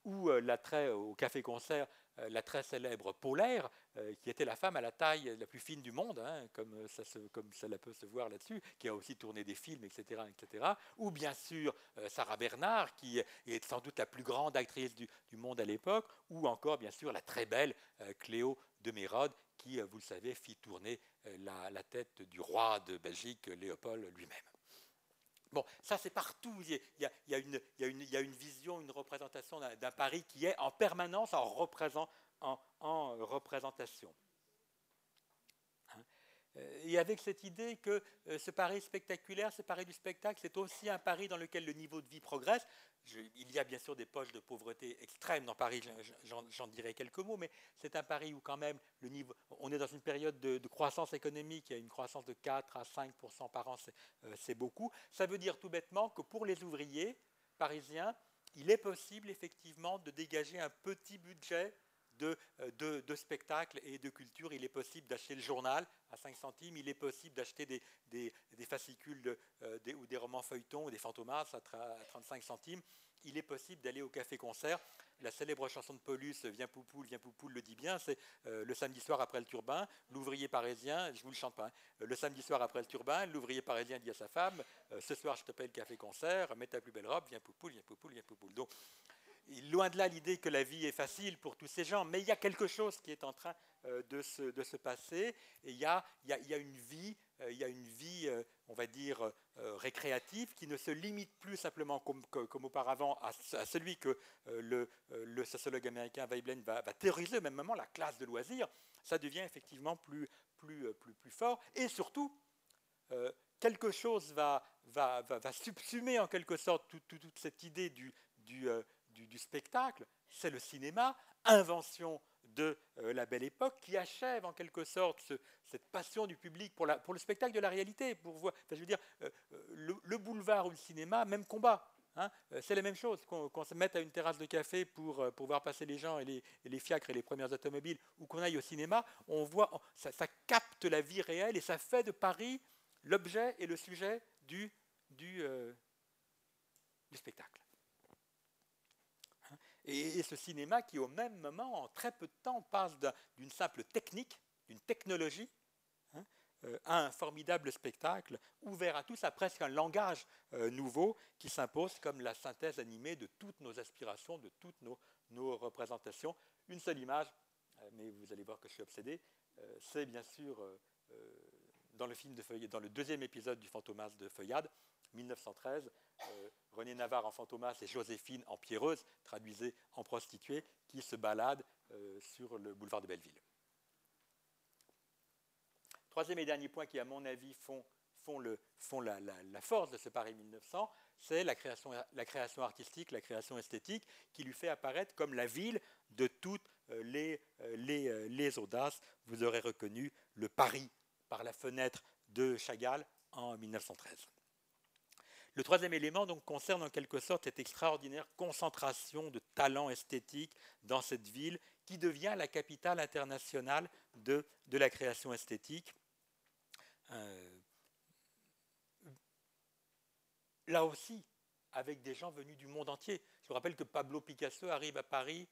ou l'attrait au café-concert euh, la très célèbre Polaire, euh, qui était la femme à la taille la plus fine du monde, hein, comme, ça comme cela peut se voir là-dessus, qui a aussi tourné des films, etc. etc. Ou bien sûr euh, Sarah Bernard, qui est sans doute la plus grande actrice du, monde à l'époque, ou encore bien sûr la très belle Cléo de Mérode, qui, vous le savez, fit tourner la, tête du roi de Belgique, Léopold lui-même. Bon, ça c'est partout. Il y, a, une, vision, une représentation d'un Paris qui est en permanence en, représentation. Hein. Euh, et avec cette idée que euh, ce Paris spectaculaire, ce Paris du spectacle, c'est aussi un Paris dans lequel le niveau de vie progresse il y a bien sûr des poches de pauvreté extrêmes dans Paris, j'en dirai quelques mots, mais c'est un Paris où quand même le niveau, on est dans une période de, croissance économique, il y a une croissance de 4 à 5 par an, euh, c'est beaucoup. Ça veut dire tout bêtement que pour les ouvriers parisiens, il est possible effectivement de dégager un petit budget de, de, spectacles et de culture. Il est possible d'acheter le journal à 5 centimes, il est possible d'acheter des, fascicules ou des romans feuilletons ou des fantomas à, 35 centimes. Il est possible d'aller au café-concert. La célèbre chanson de Paulus, Viens Poupoule, Viens Poupoule, le dit bien, c'est le samedi soir après le turbin, l'ouvrier parisien, je vous le chante pas, hein, le samedi soir après le turbin, l'ouvrier parisien dit à sa femme, ce soir je te paye le café-concert, mets ta plus belle robe, viens Poupoule, viens Poupoule, viens Poupoule. Loin de là l'idée que la vie est facile pour tous ces gens, mais il y a quelque chose qui est en train euh, de se, de se passer, et il y a, il y a, il y a une vie, euh, il y a une vie euh, on va dire, récréative qui ne se limite plus simplement comme, comme auparavant à, celui que le, le, sociologue américain Veblen va, va, théoriser au même moment, la classe de loisirs, ça devient effectivement plus, plus, plus, plus fort, et surtout, quelque chose va, va, va, subsumer en quelque sorte toute, toute cette idée du, du, du, spectacle, c'est le cinéma, invention de euh, la belle époque, qui achève en quelque sorte cette passion du public pour, le spectacle de la réalité. Pour voir, je veux dire, euh, euh, le, boulevard ou le cinéma, même combat. Hein, c'est la même chose, qu'on se mette à une terrasse de café pour, voir passer les gens et les, fiacres et les premières automobiles, ou qu'on aille au cinéma, on voit, ça, capte la vie réelle et ça fait de Paris l'objet et le sujet du spectacle. Et, ce cinéma qui, au même moment, en très peu de temps, passe d'une simple technique, d'une technologie, hein, euh, à un formidable spectacle ouvert à tous, à presque un langage euh, nouveau qui s'impose comme la synthèse animée de toutes nos aspirations, de toutes nos, représentations. Une seule image, euh, mais vous allez voir que je suis obsédé, c'est bien sûr dans le film de Feuillade, dans le deuxième épisode du Fantomas de Feuillade, 1913, euh, René Navarre en Fantomas et Joséphine en Pierreuse, traduisée en prostituée, qui se baladent euh, sur le boulevard de Belleville. Troisième et dernier point qui, à mon avis, font, la, force de ce Paris 1900, c'est la création, artistique, la création esthétique, qui lui fait apparaître comme la ville de toutes euh, les, les audaces. Vous aurez reconnu le Paris par la fenêtre de Chagall en 1913. Le troisième élément donc, concerne en quelque sorte cette extraordinaire concentration de talents esthétiques dans cette ville qui devient la capitale internationale de, la création esthétique. Euh, là aussi, avec des gens venus du monde entier. Je vous rappelle que Pablo Picasso arrive à Paris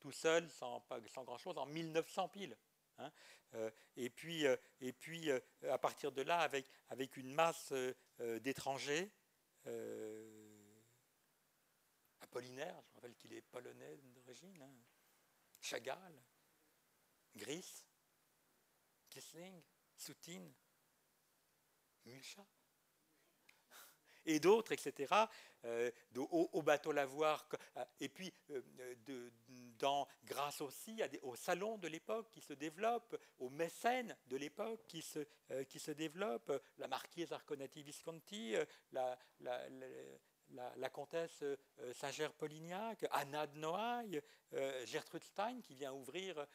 tout seul, sans, grand-chose, en 1900 piles. Hein. Euh, et puis, euh, et puis à partir de là, avec une masse d'étrangers, euh, Apollinaire, je rappelle qu'il est polonais d'origine, hein. Chagall, Gris, Kissling, Soutine, Mucha, et d'autres, etc., euh, au, bateau lavoir, euh, et puis de, dans, grâce aussi à des, au salon de l'époque qui se développe, aux mécènes de l'époque qui se, qui se développent, la marquise Arconati Visconti, la, la, la comtesse Saint-Ger-Polignac, Anna de Noailles, Gertrude Stein qui vient ouvrir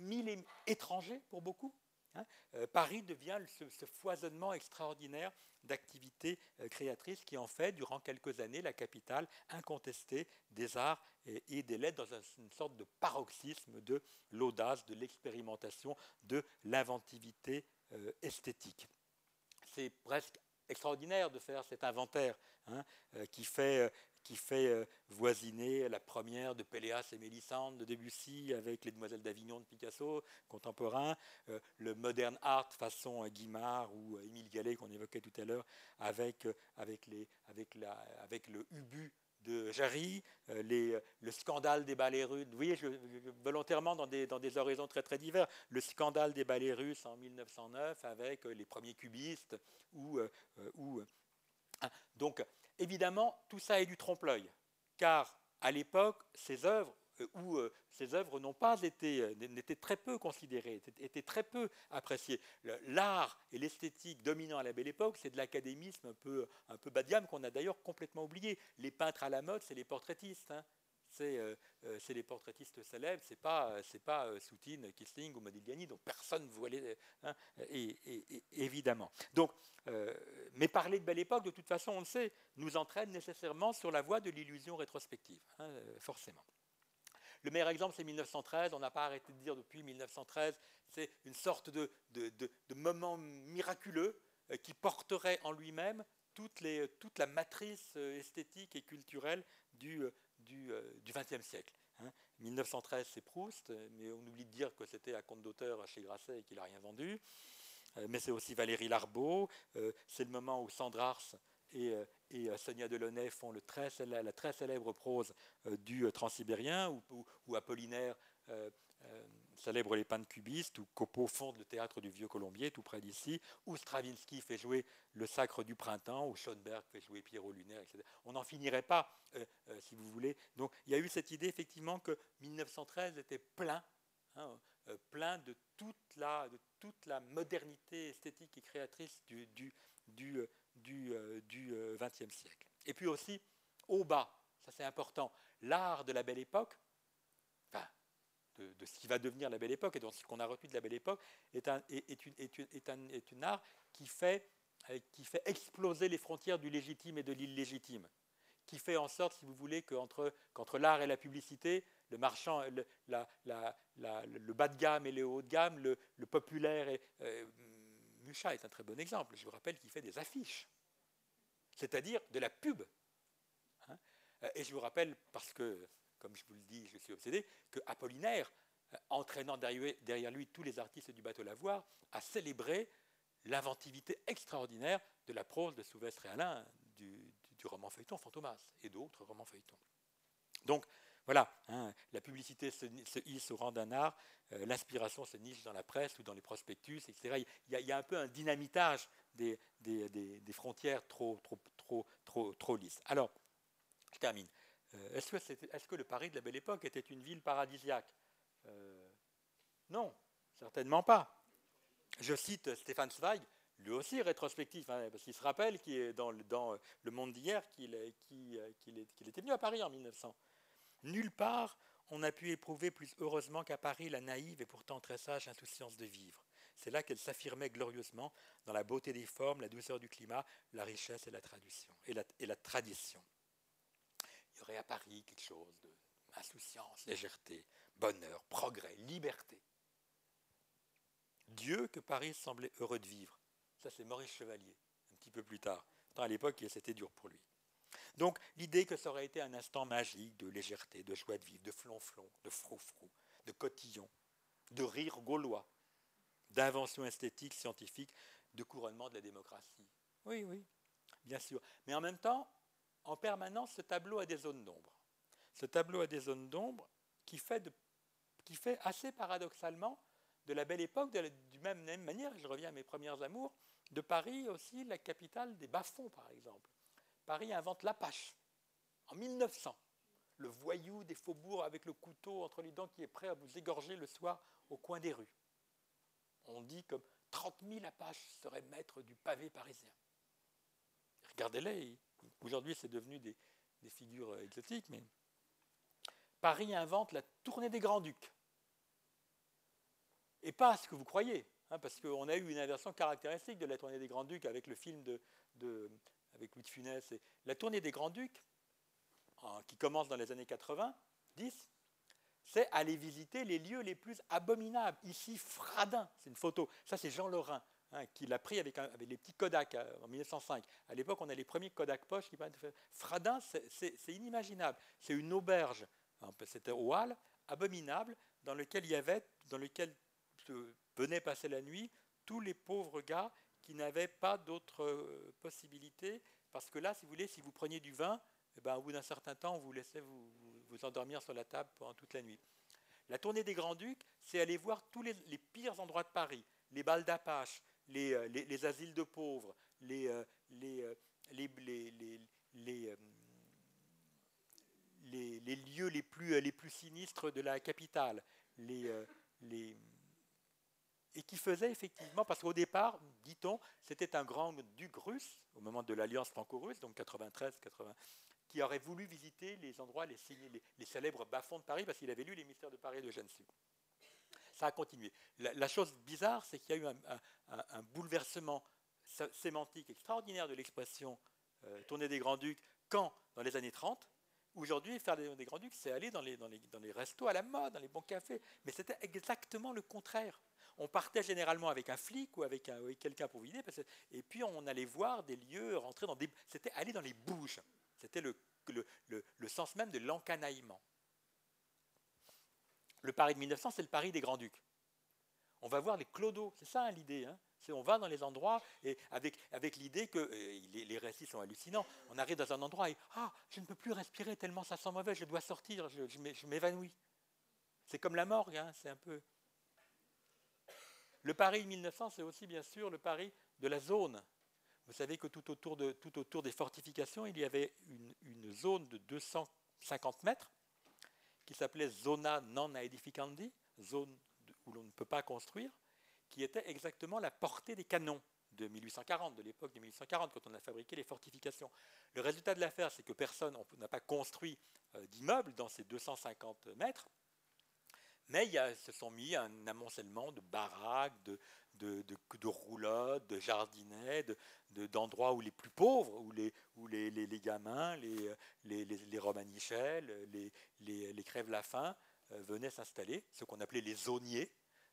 mille étrangers pour beaucoup. Hein. Paris devient ce, foisonnement extraordinaire d'activités euh, créatrices qui en fait, durant quelques années, la capitale incontestée des arts et, des lettres dans une sorte de paroxysme de l'audace, de l'expérimentation, de l'inventivité euh, esthétique. C'est presque extraordinaire de faire cet inventaire hein, euh, qui fait qui fait euh, voisiner la première de Péléas et Mélissande de Debussy avec les Demoiselles d'Avignon de Picasso, contemporain, euh, le modern art façon euh, Guimard ou Émile Gallet qu'on évoquait tout à l'heure avec, avec, avec, avec le Ubu de Jarry, le scandale des ballets russes, vous volontairement dans des, dans des horizons très très divers, le scandale des ballets russes en 1909 avec les premiers cubistes, ou, ou donc Évidemment, tout ça est du trompe-l'œil, car à l'époque, ces œuvres euh, où euh, ces œuvres n'ont pas été, euh, n'étaient très peu considérées, étaient très peu appréciées. L'art et l'esthétique dominant à la belle époque, c'est de l'académisme un peu, un peu bas de gamme qu'on a d'ailleurs complètement oublié. Les peintres à la mode, c'est les portraitistes. Hein. Euh, euh, c'est les portraitistes célèbres, c'est pas c'est pas euh, Soutine, Kissling ou Modigliani, donc personne ne voulait, hein, et, évidemment. Donc, mais parler de belle époque, de toute façon, on le sait, nous entraîne nécessairement sur la voie de l'illusion rétrospective, hein, forcément. Le meilleur exemple, c'est 1913. On n'a pas arrêté de dire depuis 1913. C'est une sorte de, moment miraculeux euh, qui porterait en lui-même toute, la matrice euh, esthétique et culturelle du XXe siècle. 1913, hein. c'est Proust, mais on oublie de dire que c'était un conte d'auteur chez Grasset et qu'il n'a rien vendu. Mais c'est aussi Valérie Larbeau. C'est le moment où Sandrars et, euh, et euh, Sonia Delaunay font la très célèbre prose euh, du transsibérien, où, Apollinaire célèbre les peintres cubistes, où Copeau fonde le théâtre du Vieux Colombier, tout près d'ici, où Stravinsky fait jouer le Sacre du Printemps, où Schoenberg fait jouer Pierrot Lunaire, etc. On n'en finirait pas, si vous voulez. Donc il y a eu cette idée, effectivement, que 1913 était plein, hein, plein de toute, la, de toute la modernité esthétique et créatrice du, du, du, du XXe euh, siècle. Et puis aussi, au bas, ça c'est important, l'art de la belle époque, de, ce qui va devenir la belle époque et de ce qu'on a retenu de la belle époque, est un, est, une, est, un, est une art qui fait, qui fait exploser les frontières du légitime et de l'illégitime qui fait en sorte, si vous voulez, qu'entre, qu'entre l'art et la publicité, le marchand, le, la, la, le, bas de gamme et le haut de gamme, le, populaire et, euh, Mucha est un très bon exemple. Je vous rappelle qu'il fait des affiches, c'est-à-dire de la pub. Hein. Et je vous rappelle, parce que, comme je vous le dis, je suis obsédé, que Apollinaire, euh, entraînant derrière lui tous les artistes du bateau Lavoir, a célébré l'inventivité extraordinaire de la prose de Souvestre et Alain, du, roman feuilleton Fantomas et d'autres romans feuilletons. Donc, voilà, hein, la publicité se, hisse au rang d'un art, euh, l'inspiration se niche dans la presse ou dans les prospectus, etc. Il y a, un peu un dynamitage des, frontières trop, trop lisses. Alors, je termine. Euh, est-ce, que le Paris de la Belle Époque était une ville paradisiaque? Euh, Non, certainement pas. Je cite Stéphane Zweig, lui aussi rétrospectif, hein, parce qu'il se rappelle qu'il est dans, le monde d'hier qu'il, était venu à Paris en 1900. Nulle part on a pu éprouver plus heureusement qu'à Paris la naïve et pourtant très sage insouciance de vivre. C'est là qu'elle s'affirmait glorieusement dans la beauté des formes, la douceur du climat, la richesse et la tradition. Il y aurait à Paris quelque chose de insouciance, légèreté, bonheur, progrès, liberté. Dieu que Paris semblait heureux de vivre. Ça, c'est Maurice Chevalier, un petit peu plus tard. Tant à l'époque, c'était dur pour lui. Donc l'idée que ça aurait été un instant magique de légèreté, de joie de vivre, de flonflon, de froufrou, de cotillon, de rire gaulois, d'invention esthétique, scientifique, de couronnement de la démocratie. Oui, oui, bien sûr. Mais en même temps, en permanence, ce tableau a des zones d'ombre. Ce tableau a des zones d'ombre qui fait, qui fait assez paradoxalement de la belle époque, de la même, même manière, je reviens à mes premières amours, de Paris aussi la capitale des bas-fonds, par exemple. Paris invente l'Apache en 1900. Le voyou des faubourgs avec le couteau entre les dents qui est prêt à vous égorger le soir au coin des rues. On dit que 30 000 Apaches seraient maîtres du pavé parisien. Regardez-les, aujourd'hui c'est devenu des, figures euh, exotiques, mais Paris invente la tournée des Grands-Ducs. Et pas ce que vous croyez, hein, parce qu'on a eu une inversion caractéristique de la tournée des Grands-Ducs avec le film de, avec Louis de Funès, la tournée des Grands-Ducs, qui commence dans les années 80, 10, c'est aller visiter les lieux les plus abominables. Ici, Fradin, c'est une photo. Ça, c'est Jean Lorrain, hein, qui l'a pris avec, les petits Kodak euh, en 1905. À l'époque, on a les premiers Kodak poche qui Fradin, c'est inimaginable. C'est une auberge, c'était au Hall, abominable, dans lequel il y avait, dans lequel venaient passer la nuit tous les pauvres gars qui n'avaient pas d'autre euh, possibilité, parce que là, si vous voulez, si vous preniez du vin, eh ben, au bout d'un certain temps, on vous laissait vous, endormir sur la table pendant toute la nuit. La tournée des Grands-Ducs, c'est aller voir tous les, pires endroits de Paris, les balles d'Apache, les, euh, les, asiles de pauvres, les, euh, les, les, les, lieux les plus, les plus sinistres de la capitale, les, les, et qui faisait effectivement, parce qu'au départ, dit-on, c'était un grand duc russe, au moment de l'alliance franco-russe, donc 93-80, qui aurait voulu visiter les endroits, les, les, célèbres bas-fonds de Paris, parce qu'il avait lu Les mystères de Paris de Gensu. Ça a continué. La, chose bizarre, c'est qu'il y a eu un, bouleversement sémantique extraordinaire de l'expression euh, tournée des Grands-Ducs quand, dans les années 30, Aujourd'hui, faire des, grands-ducs, c'est aller dans les, dans, restos à la mode, dans les bons cafés. Mais c'était exactement le contraire. On partait généralement avec un flic ou avec, quelqu'un pour vider, et puis on allait voir des lieux, rentrer dans des... C'était aller dans les bouges. C'était le, sens même de l'encanaillement. Le Paris de 1900, c'est le Paris des grands-ducs. On va voir les clodos, c'est ça hein, l'idée. Hein on va dans les endroits et avec, l'idée que les, les, récits sont hallucinants. On arrive dans un endroit et ah, je ne peux plus respirer tellement ça sent mauvais, je dois sortir, je, m'évanouis. C'est comme la morgue, hein, c'est un peu. Le Paris 1900, c'est aussi bien sûr le Paris de la zone. Vous savez que tout autour, des fortifications, il y avait une zone de 250 mètres qui s'appelait zona non aedificandi, zone où l'on ne peut pas construire qui était exactement la portée des canons de 1840, de l'époque de 1840, quand on a fabriqué les fortifications. Le résultat de l'affaire, c'est que personne n'a pas construit euh, d'immeubles dans ces 250 mètres, mais il y se sont mis un amoncellement de baraques, de, de, de, roulottes, de jardinets, d'endroits où les plus pauvres, où les, où les, les, gamins, les, les, les romanichels, les, les, crèves-la-faim euh, venaient s'installer, ce qu'on appelait les zoniers,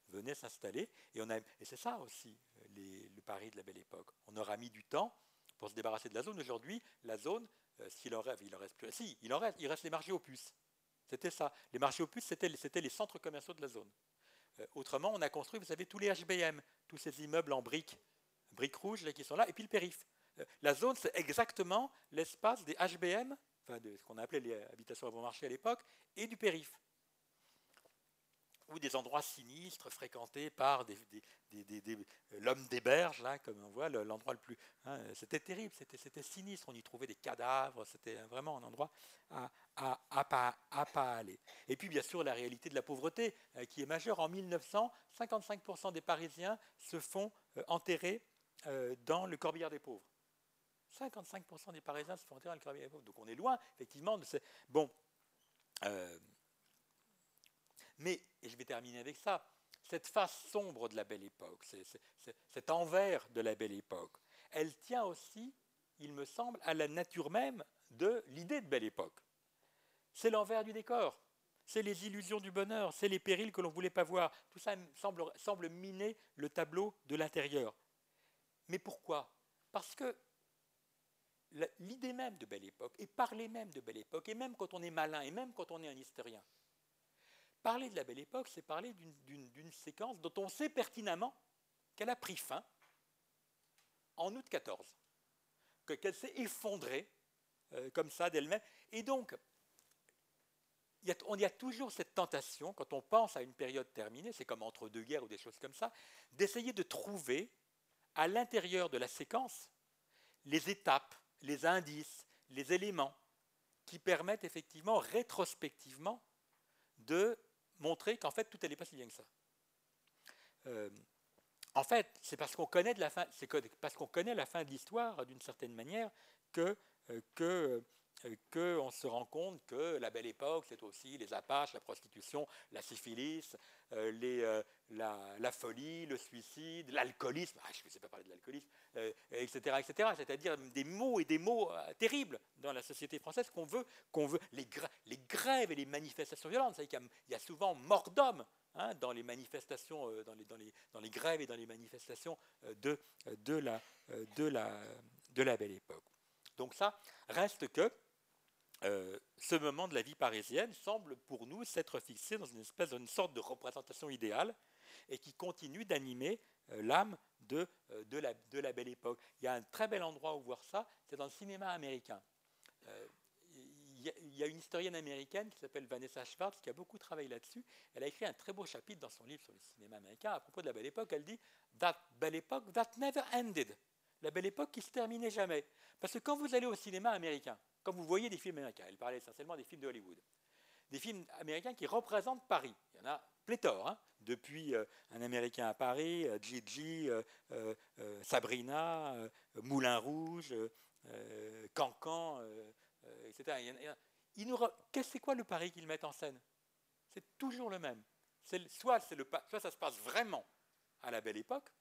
venaient s'installer. Et, on a, et c'est ça aussi le Paris de la belle époque. On aura mis du temps pour se débarrasser de la zone. Aujourd'hui, la zone, euh, s'il en reste, il en reste plus. Si, il en reste, il reste les marchés aux puces. C'était ça. Les marchés aux puces, c'était, c'était les centres commerciaux de la zone. Euh, autrement, on a construit, vous savez, tous les HBM, tous ces immeubles en briques, briques rouges qui sont là, et puis le périph. Euh, la zone, c'est exactement l'espace des HBM, enfin de ce qu'on appelait les habitations à bon marché à l'époque, et du périph ou des endroits sinistres fréquentés par des, l'homme des berges, là, comme on voit, l'endroit le plus. Hein, c'était terrible, c'était sinistre. On y trouvait des cadavres, c'était vraiment un endroit à, à, pas, aller. Et puis, bien sûr, la réalité de la pauvreté euh, qui est majeure. En 1900, 55% des Parisiens se font euh, enterrer euh, dans le corbillard des pauvres. 55% des Parisiens se font enterrer dans le corbillard des pauvres. Donc, on est loin, effectivement, de ces. Bon. Mais, et je vais terminer avec ça, cette face sombre de la belle époque, cet envers de la belle époque, elle tient aussi, il me semble, à la nature même de l'idée de belle époque. C'est l'envers du décor, c'est les illusions du bonheur, c'est les périls que l'on ne voulait pas voir. Tout ça semble, semble miner le tableau de l'intérieur. Mais pourquoi? Parce que l'idée même de belle époque, et parler même de belle époque, et même quand on est malin, et même quand on est un historien, Parler de la belle époque, c'est parler d'une séquence dont on sait pertinemment qu'elle a pris fin en août 14, qu'elle s'est effondrée euh, comme ça d'elle-même. Et donc, on y a toujours cette tentation, quand on pense à une période terminée, c'est comme entre deux guerres ou des choses comme ça, d'essayer de trouver à l'intérieur de la séquence les étapes, les indices, les éléments qui permettent effectivement rétrospectivement de montrer qu'en fait, tout n'allait pas si bien que ça. Euh, en fait, c'est parce qu'on connaît, la fin, connaît la fin de l'histoire d'une certaine manière que, euh, euh, qu'on se rend compte que la belle époque, c'est aussi les apaches, la prostitution, la syphilis, euh, euh, la, folie, le suicide, l'alcoolisme, ah, je ne sais pas parler de l'alcoolisme, etc.. C'est-à-dire des mots et des mots terribles dans la société française qu'on veut, qu'on veut les, grèves et les manifestations violentes. Il y, a, souvent mort d'hommes hein, dans les manifestations, dans les, grèves et dans les manifestations de la belle époque. Donc ça reste que euh, ce moment de la vie parisienne semble pour nous s'être fixé dans une espèce d'une sorte de représentation idéale et qui continue d'animer euh, l'âme de, euh, de, la, de, la, belle époque. Il y a un très bel endroit où voir ça, c'est dans le cinéma américain. il y, a une historienne américaine qui s'appelle Vanessa Schwartz qui a beaucoup travaillé là-dessus. Elle a écrit un très beau chapitre dans son livre sur le cinéma américain à propos de la belle époque. Elle dit That belle époque that never ended. La belle époque qui se terminait jamais. Parce que quand vous allez au cinéma américain, quand vous voyez des films américains, elle parlait essentiellement des films de Hollywood, des films américains qui représentent Paris. Il y en a pléthore, hein. depuis euh, Un Américain à Paris, euh, Gigi, euh, Sabrina, Moulin Rouge, Cancan, etc. C'est quoi le Paris qu'ils mettent en scène? C'est toujours le même. Soit, soit ça se passe vraiment à la belle époque,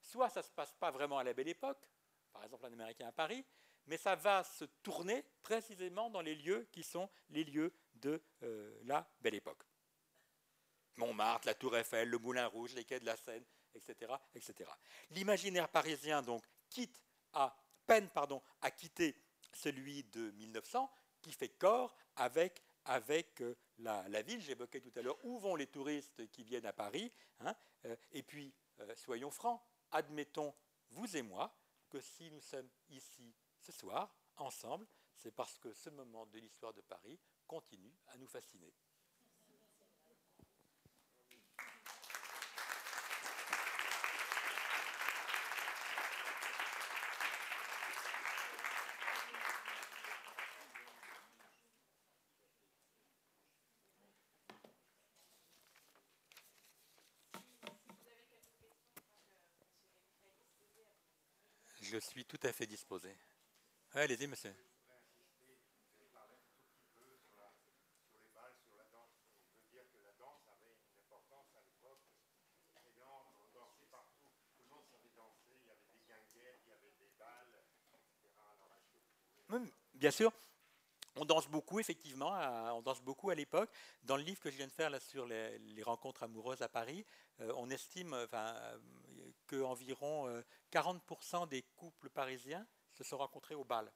soit ça ne se passe pas vraiment à la belle époque, par exemple Un Américain à Paris, mais ça va se tourner précisément dans les lieux qui sont les lieux de euh, la belle époque. Montmartre, la Tour Eiffel, le Moulin Rouge, les quais de la Seine, etc. etc. L'imaginaire parisien donc quitte à peine pardon, à quitter celui de 1900 qui fait corps avec, avec euh, la, ville. J'évoquais tout à l'heure où vont les touristes qui viennent à Paris. Hein, euh, et puis, soyons francs, admettons, vous et moi, que si nous sommes ici ce soir, ensemble, c'est parce que ce moment de l'histoire de Paris continue à nous fasciner. Je suis tout à fait disposé. Allez-y, monsieur. Bien sûr, on danse beaucoup, effectivement, on danse beaucoup à l'époque. Dans le livre que je viens de faire là, sur les, rencontres amoureuses à Paris, euh, on estime enfin, qu'environ 40% euh, des couples parisiens se sont rencontrés au bal.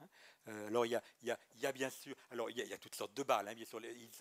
Hein? Euh, alors il y, a, bien sûr, alors il y, a, toutes sortes de balles. Hein,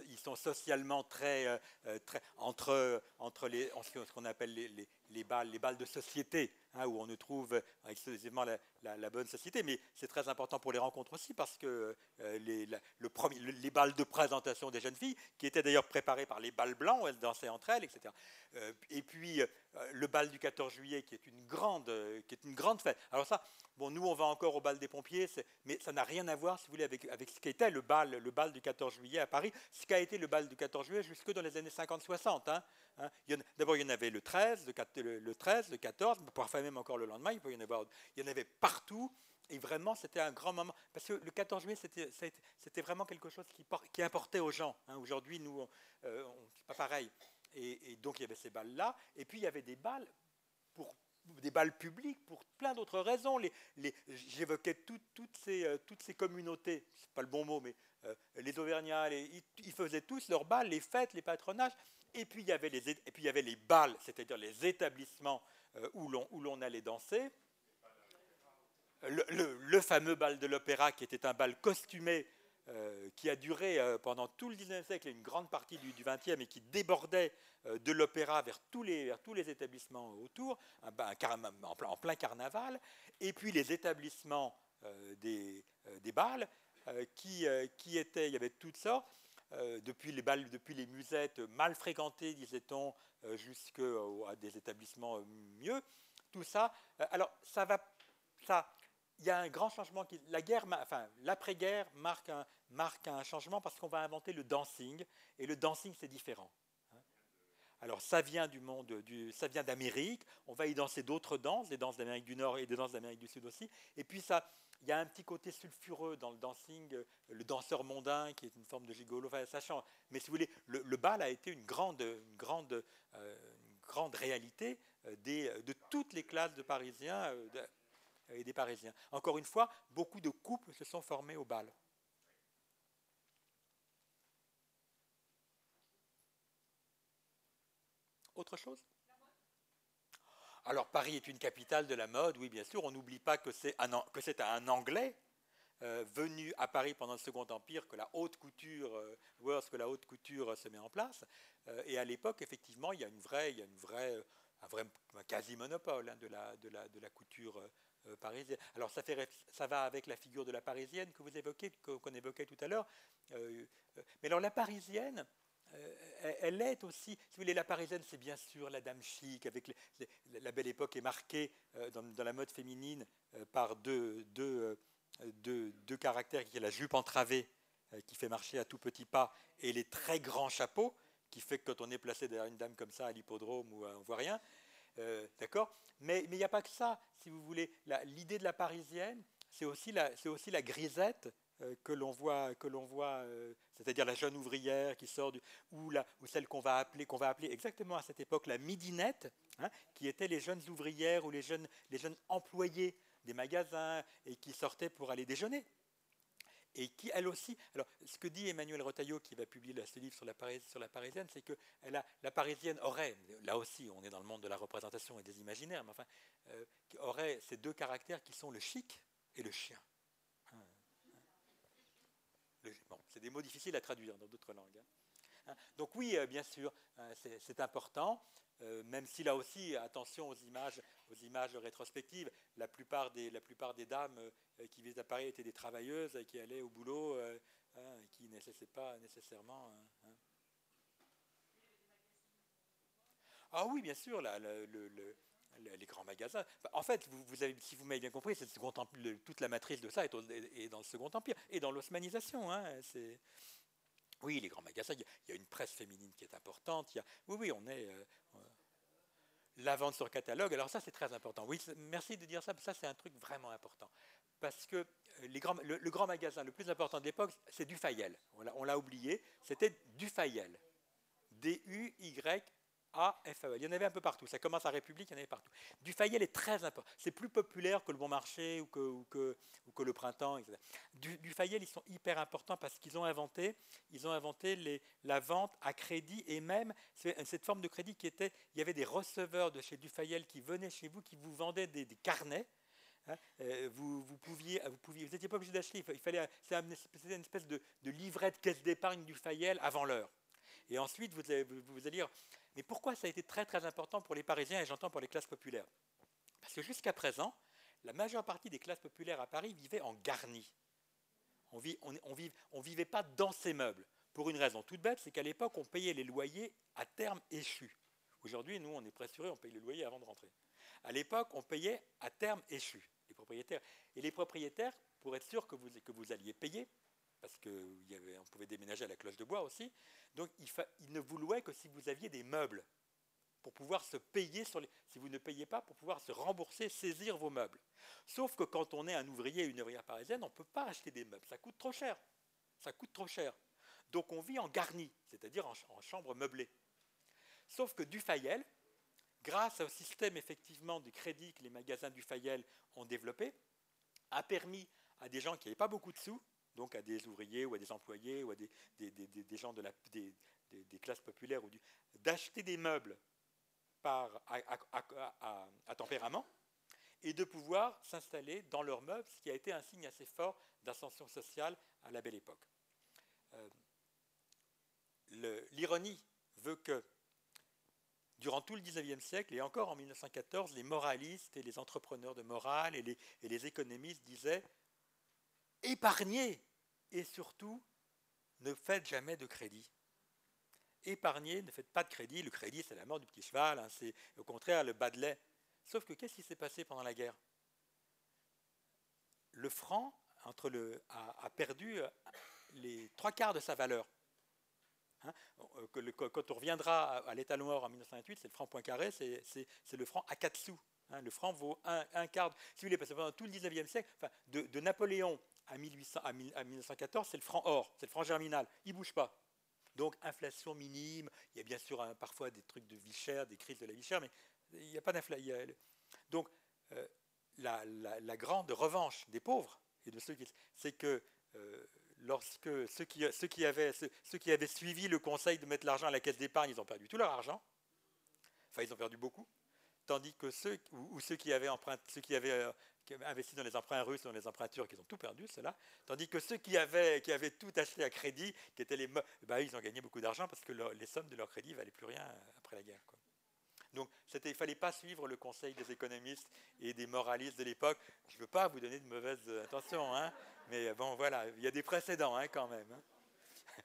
ils, sont socialement très, très entre entre les ce qu'on appelle les balles, les balles de société, hein, où on ne trouve exclusivement la, bonne société, mais c'est très important pour les rencontres aussi, parce que euh, les, les balles de présentation des jeunes filles, qui étaient d'ailleurs préparées par les balles blancs, elles dansaient entre elles, etc. Euh, et puis euh, le bal du 14 juillet, qui est une grande, qui est une grande fête. Alors ça, bon, nous on va encore au bal des pompiers, mais ça n'a rien à voir, si vous voulez, avec, avec ce qu'était le bal, le bal du 14 juillet à Paris, ce qu'a été le bal du 14 juillet jusque dans les années 50-60. Hein. Hein. D'abord, il y en avait le 13, le, 13, le 14, parfois même encore le lendemain, il, peut y en avoir, il y en avait partout. Et vraiment, c'était un grand moment. Parce que le 14 juillet, c'était vraiment quelque chose qui, importait aux gens. Hein. Aujourd'hui, nous, euh, c'est pas pareil. Et, donc, il y avait ces balles-là. Et puis, il y avait des balles pour des balles publiques pour plein d'autres raisons. J'évoquais toutes, ces, euh, toutes ces communautés, c'est pas le bon mot, mais euh, les Auvergnats, ils, ils, faisaient tous leurs balles, les fêtes, les patronages. Et puis il y avait les, et puis, il y avait les balles, c'est-à-dire les établissements euh, où l'on allait danser. Le, fameux bal de l'opéra, qui était un bal costumé, euh, qui a duré euh, pendant tout le 19e siècle et une grande partie du, du 20e, et qui débordait de l'opéra vers, tous les, vers tous les établissements autour, un, en, plein, en, plein, carnaval. Et puis les établissements des, des balles, qui, qui étaient, il y avait toutes sortes. Euh, depuis, les musettes mal fréquentées, disait-on, euh, jusqu'à des établissements euh, mieux. Tout ça, alors ça va, ça, il y a un grand changement. La guerre, enfin, l'après-guerre marque un, changement parce qu'on va inventer le dancing, et le dancing c'est différent. Hein. Alors ça vient du monde, ça vient d'Amérique. On va y danser d'autres danses, des danses d'Amérique du Nord et des danses d'Amérique du Sud aussi. Et puis ça, il y a un petit côté sulfureux dans le dancing, euh, le danseur mondain qui est une forme de gigolo, enfin. Mais si vous voulez, le, bal a été une grande, grande, euh, grande réalité euh, de toutes les classes de Parisiens et des Parisiens. Encore une fois, beaucoup de couples se sont formés au bal. Autre chose? Alors Paris est une capitale de la mode, oui bien sûr, on n'oublie pas que c'est un, un Anglais euh, venu à Paris pendant le Second Empire que la haute couture, euh, que la haute couture se met en place. Euh, et à l'époque, effectivement, il y a une vraie, il y a une vraie, un vrai quasi-monopole hein, de, la, de, la, de la couture parisienne. Alors ça, fait, ça va avec la figure de la parisienne que vous évoquez, qu'on évoquait tout à l'heure. mais alors la parisienne, euh, elle est aussi, si vous voulez, la parisienne, c'est bien sûr la dame chic, avec la belle époque est marquée euh, dans, la mode féminine euh, par deux, deux, deux, caractères, qui est la jupe entravée, qui fait marcher à tout petit pas, et les très grands chapeaux, qui fait que quand on est placé derrière une dame comme ça à l'hippodrome, où on ne voit rien. D'accord Mais il n'y a pas que ça, si vous voulez. L'idée de la parisienne, c'est aussi, aussi la grisette que l'on voit, que l'on voit euh, c'est-à-dire la jeune ouvrière qui sort du, ou, celle qu'on va appeler, qu'on va appeler exactement à cette époque la midinette, hein, qui étaient les jeunes ouvrières ou les jeunes, les jeunes employés des magasins et qui sortait pour aller déjeuner et qui, elle aussi, alors ce que dit Emmanuel Rotaillot, qui va publier ce livre sur la, Parisienne, c'est que la Parisienne aurait, là aussi, on est dans le monde de la représentation et des imaginaires, mais enfin, euh, aurait ces deux caractères qui sont le chic et le chien. Hein, hein. c'est des mots difficiles à traduire dans d'autres langues. Hein. Donc oui, euh, bien sûr, c'est important. Euh, même si là aussi, attention aux images, aux images rétrospectives, la plupart des, la plupart des dames euh, qui visaient à Paris étaient des travailleuses qui allaient au boulot, hein, qui ne nécessitaient pas nécessairement. Hein, hein. Ah oui, bien sûr, les grands magasins. En fait, si vous m'avez bien compris, toute la matrice de ça est, dans le Second Empire et dans l'osmanisation. oui, les grands magasins, il y, a, une presse féminine qui est importante. oui, oui, on est, la vente sur catalogue, alors ça c'est très important. Oui, merci de dire ça, ça c'est un truc vraiment important. Parce que euh, le, grand magasin le plus important de l'époque, c'est Dufayel. On l'a oublié, c'était Dufayel. D-U-Y AFAE. Il y en avait un peu partout. Ça commence à République, il y en avait partout. Dufayel est très important. C'est plus populaire que le Bon Marché ou que, le Printemps, etc. Du, Dufayel, ils sont hyper importants parce qu'ils ont inventé, ils ont inventé la vente à crédit et même cette forme de crédit qui était, il y avait des receveurs de chez Dufayel qui venaient chez vous, qui vous vendaient des, carnets. Hein. Euh, vous n'étiez pas obligé d'acheter. Il fallait, c'était une espèce de, de livret de caisse d'épargne du Fayel avant l'heure. Et ensuite, vous, vous, vous allez dire, mais pourquoi ça a été très très important pour les Parisiens et j'entends pour les classes populaires? Parce que jusqu'à présent, la majeure partie des classes populaires à Paris vivaient en garni. On ne vivait pas dans ces meubles. Pour une raison toute bête, c'est qu'à l'époque, on payait les loyers à terme échu. Aujourd'hui, nous, on est pressurés, on paye les loyers avant de rentrer. À l'époque, on payait à terme échu, les propriétaires. Et les propriétaires, pour être sûr que vous alliez payer, parce qu'on pouvait déménager à la cloche de bois aussi. Donc il, ne vous louait que si vous aviez des meubles, pour pouvoir se payer, sur les, si vous ne payez pas, pour pouvoir se rembourser, saisir vos meubles. Sauf que quand on est un ouvrier, une ouvrière parisienne, on ne peut pas acheter des meubles, ça coûte trop cher. Ça coûte trop cher. Donc on vit en garni, c'est-à-dire en, en chambre meublée. Sauf que Dufayel, grâce au système effectivement de crédit que les magasins Dufayel ont développé, a permis à des gens qui n'avaient pas beaucoup de sous donc à des ouvriers ou à des employés ou à des, gens de la, des, classes populaires, d'acheter des meubles par, à, tempérament et de pouvoir s'installer dans leurs meubles, ce qui a été un signe assez fort d'ascension sociale à la belle époque. Euh, l'ironie veut que durant tout le XIXe siècle et encore en 1914, les moralistes et les entrepreneurs de morale et les, et les économistes disaient épargnez et surtout ne faites jamais de crédit. Épargnez, ne faites pas de crédit. Le crédit, c'est la mort du petit cheval, hein, c'est au contraire le bas de lait. Sauf que qu'est-ce qui s'est passé pendant la guerre? Le franc a, perdu euh, les trois quarts de sa valeur. Hein, euh, quand on reviendra à, l'étalon or en 1928, c'est le franc Poincaré, c'est le franc à 4 sous. Hein. le franc vaut un, quart. Si vous voulez, parce que pendant tout le 19e siècle, de Napoléon à, 1800, à, 1914, c'est le franc or, c'est le franc germinal. Il ne bouge pas. Donc inflation minime, il y a bien sûr parfois des trucs de vie chère, des crises de la vie chère, mais il n'y a pas d'inflation. Donc euh, la, grande revanche des pauvres et de ceux qui, c'est que euh, lorsque ceux qui, ceux, qui avaient, ceux, qui avaient suivi le conseil de mettre l'argent à la caisse d'épargne, ils ont perdu tout leur argent. Enfin, ils ont perdu beaucoup. Tandis que ceux, ou, ceux qui avaient, emprunté, ceux qui avaient euh, qui avaient investi dans les emprunts russes, dans les empruntures, qui ont tout perdu, cela. Tandis que ceux qui avaient, tout acheté à crédit, qui étaient les, bah, ils ont gagné beaucoup d'argent parce que les sommes de leur crédit ne valaient plus rien après la guerre. Donc, il ne fallait pas suivre le conseil des économistes et des moralistes de l'époque. Je ne veux pas vous donner de mauvaises intentions, hein, mais bon, voilà, il y a des précédents hein, quand même. Hein.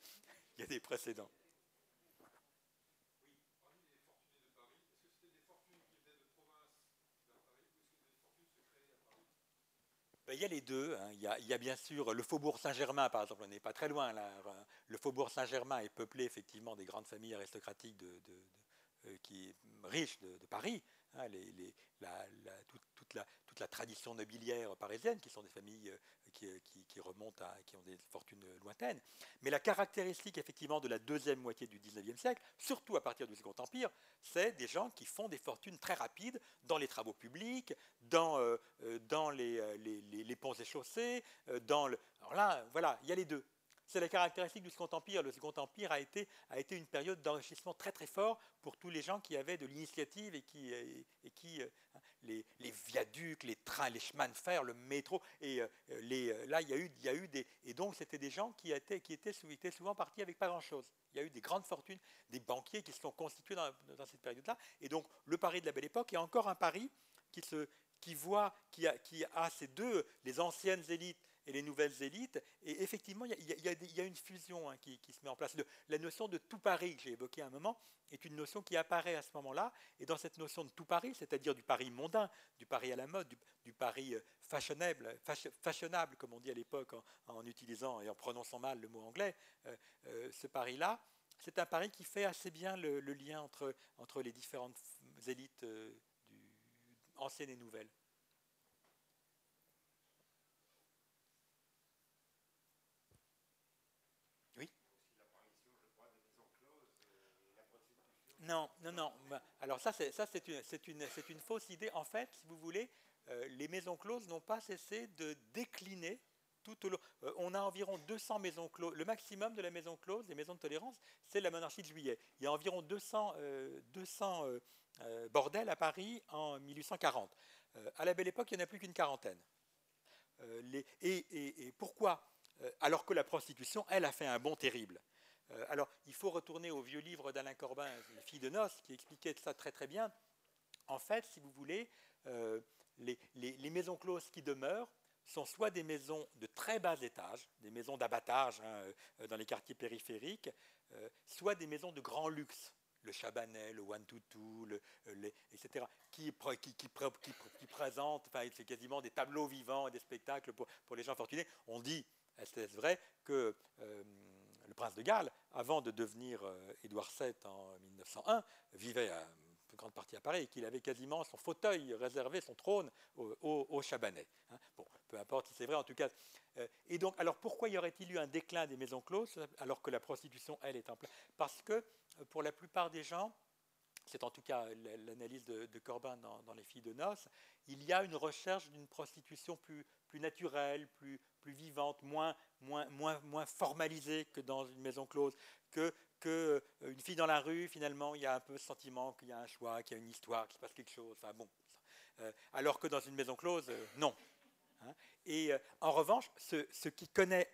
il y a des précédents. Il y a les deux. Hein. Il, y a, bien sûr le faubourg Saint-Germain, par exemple, on n'est pas très loin là. Le faubourg Saint-Germain est peuplé effectivement des grandes familles aristocratiques euh, riches de, Paris. Hein. toute, la, tradition nobiliaire parisienne, qui sont des familles euh, qui, remontent à, qui ont des fortunes lointaines. Mais la caractéristique effectivement de la deuxième moitié du XIXe siècle, surtout à partir du Second Empire, c'est des gens qui font des fortunes très rapides dans les travaux publics, dans, euh, euh, dans les, les, les, ponts et chaussées, dans le... Alors là, voilà, il y a les deux. C'est la caractéristique du Second Empire. Le Second Empire a été, une période d'enrichissement très très fort pour tous les gens qui avaient de l'initiative et qui, hein, les, les, viaducs, les trains, les chemins de fer, le métro. Et euh, euh, là, y, a eu, il. Et donc, c'était des gens qui étaient, qui étaient, souvent partis avec pas grand-chose. Il y a eu des grandes fortunes, des banquiers qui se sont constitués dans, dans cette période-là. Et donc, le Paris de la Belle Époque est encore un Paris qui voit, qui a, qui a ces deux, les anciennes élites et les nouvelles élites. Et effectivement, il y, a, une fusion hein, qui, se met en place. la notion de tout Paris que j'ai évoquée à un moment est une notion qui apparaît à ce moment-là. Et dans cette notion de tout Paris, c'est-à-dire du Paris mondain, du Paris à la mode, du, Paris euh, fashionable, fashionable, comme on dit à l'époque en, utilisant et en prononçant mal le mot anglais, euh, euh, ce Paris-là, c'est un Paris qui fait assez bien le, lien entre, entre les différentes élites anciennes et nouvelles. Non, non, non. Bah, alors ça, c'est, une, fausse idée. En fait, si vous voulez, euh, les maisons closes n'ont pas cessé de décliner tout au long. Euh, on a environ 200 maisons closes. Le maximum de la maison close, des maisons de tolérance, c'est la monarchie de juillet. Il y a environ 200, 200 euh, bordels à Paris en 1840. à la belle époque, il n'y en a plus qu'une quarantaine. Les, et, pourquoi? Alors que la prostitution, elle, a fait un bond terrible. Euh, alors, il faut retourner au vieux livre d'Alain Corbin, Les filles de noces, qui expliquait ça très très bien. En fait, si vous voulez, euh, les, maisons closes qui demeurent sont soit des maisons de très bas étage, des maisons d'abattage hein, euh, dans les quartiers périphériques, soit des maisons de grand luxe, le Chabanais, le One Two, etc., qui, qui, présentent, enfin, c'est quasiment des tableaux vivants et des spectacles pour, les gens fortunés. On dit, est-ce vrai, que le prince de Galles, avant de devenir euh, Édouard VII en 1901, vivait à une grande partie à Paris et qu'il avait quasiment son fauteuil réservé, son trône au, Chabanais. Hein. Bon, peu importe si c'est vrai, en tout cas. Euh, et donc, alors pourquoi y aurait-il eu un déclin des maisons closes alors que la prostitution, elle, est en place Parce que euh, pour la plupart des gens, c'est en tout cas l'analyse de, Corbin dans, Les filles de noces, il y a une recherche d'une prostitution plus, naturelle, plus, vivante, moins, formalisée que dans une maison close, que, euh, une fille dans la rue, finalement, il y a un peu le sentiment qu'il y a un choix, qu'il y a une histoire, qu'il se passe quelque chose. Bon, euh, alors que dans une maison close, euh, non. Hein. Et en revanche, ce, ce, qui connaît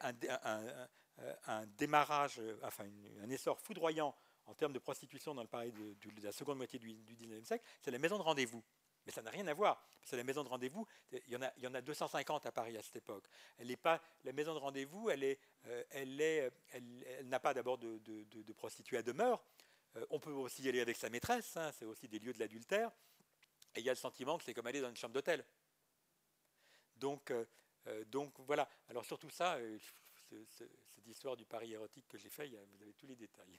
un démarrage, enfin un essor foudroyant en termes de prostitution dans le Paris de, la seconde moitié du, du 19e siècle, c'est la maison de rendez-vous. Mais ça n'a rien à voir. C'est la maison de rendez-vous, il y, en a, il y en a 250 à Paris à cette époque. La maison de rendez-vous, elle, euh, n'a pas d'abord de, prostituée à demeure. Euh, on peut aussi y aller avec sa maîtresse, hein, c'est aussi des lieux de l'adultère. Et il y a le sentiment que c'est comme aller dans une chambre d'hôtel. Donc, euh, voilà. Alors surtout ça, cette histoire du Paris érotique que j'ai fait, vous avez tous les détails.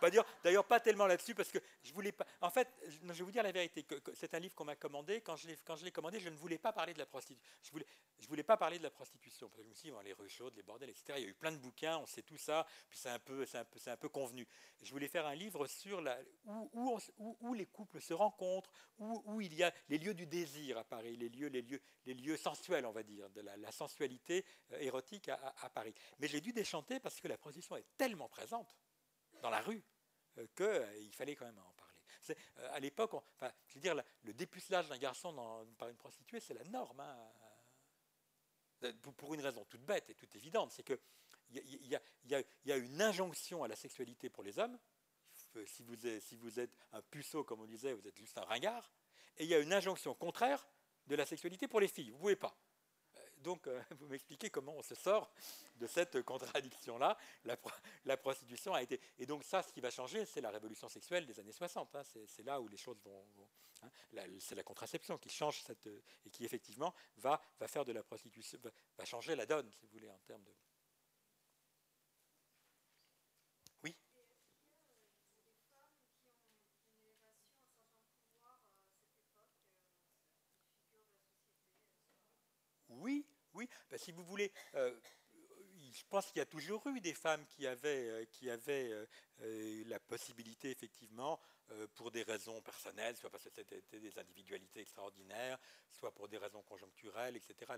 Pas dire, d'ailleurs, pas tellement là-dessus, parce que je voulais pas. En fait, je vais vous dire la vérité. C'est un livre qu'on m'a commandé. Quand je l'ai commandé, je ne voulais pas parler de la prostitution. Je voulais, je voulais pas parler de la prostitution. Parce que je me suis dit, les rues chaudes, les bordels, etc. Il y a eu plein de bouquins, on sait tout ça. Puis c'est un peu, c'est un peu, c'est un peu convenu. Je voulais faire un livre sur la, où, où, où, les couples se rencontrent, où, où, il y a les lieux du désir à Paris, les lieux, les lieux, les lieux sensuels, on va dire, de la, sensualité euh, érotique à, à Paris. Mais j'ai dû déchanter parce que la prostitution est tellement présente dans la rue euh, qu'il euh, fallait quand même en parler. Euh, à l'époque, enfin, je veux dire, le dépucelage d'un garçon par une prostituée, c'est la norme. Hein. Pour une raison toute bête et toute évidente, c'est qu'il y, a une injonction à la sexualité pour les hommes. Si vous, êtes, si vous êtes un puceau, comme on disait, vous êtes juste un ringard. Et il y a une injonction contraire de la sexualité pour les filles. Vous ne pouvez pas donc, euh, vous m'expliquez comment on se sort de cette contradiction-là. La, prostitution a été. Et donc, ça, ce qui va changer, c'est la révolution sexuelle des années 60. Hein. C'est là où les choses vont. Hein. C'est la contraception qui change et qui, effectivement, va faire de la prostitution. va changer la donne, si vous voulez, en termes de. Ben, si vous voulez, je pense qu'il y a toujours eu des femmes qui avaient, qui avaient la possibilité, effectivement, euh, pour des raisons personnelles, soit parce que c'était des individualités extraordinaires, soit pour des raisons conjoncturelles, etc.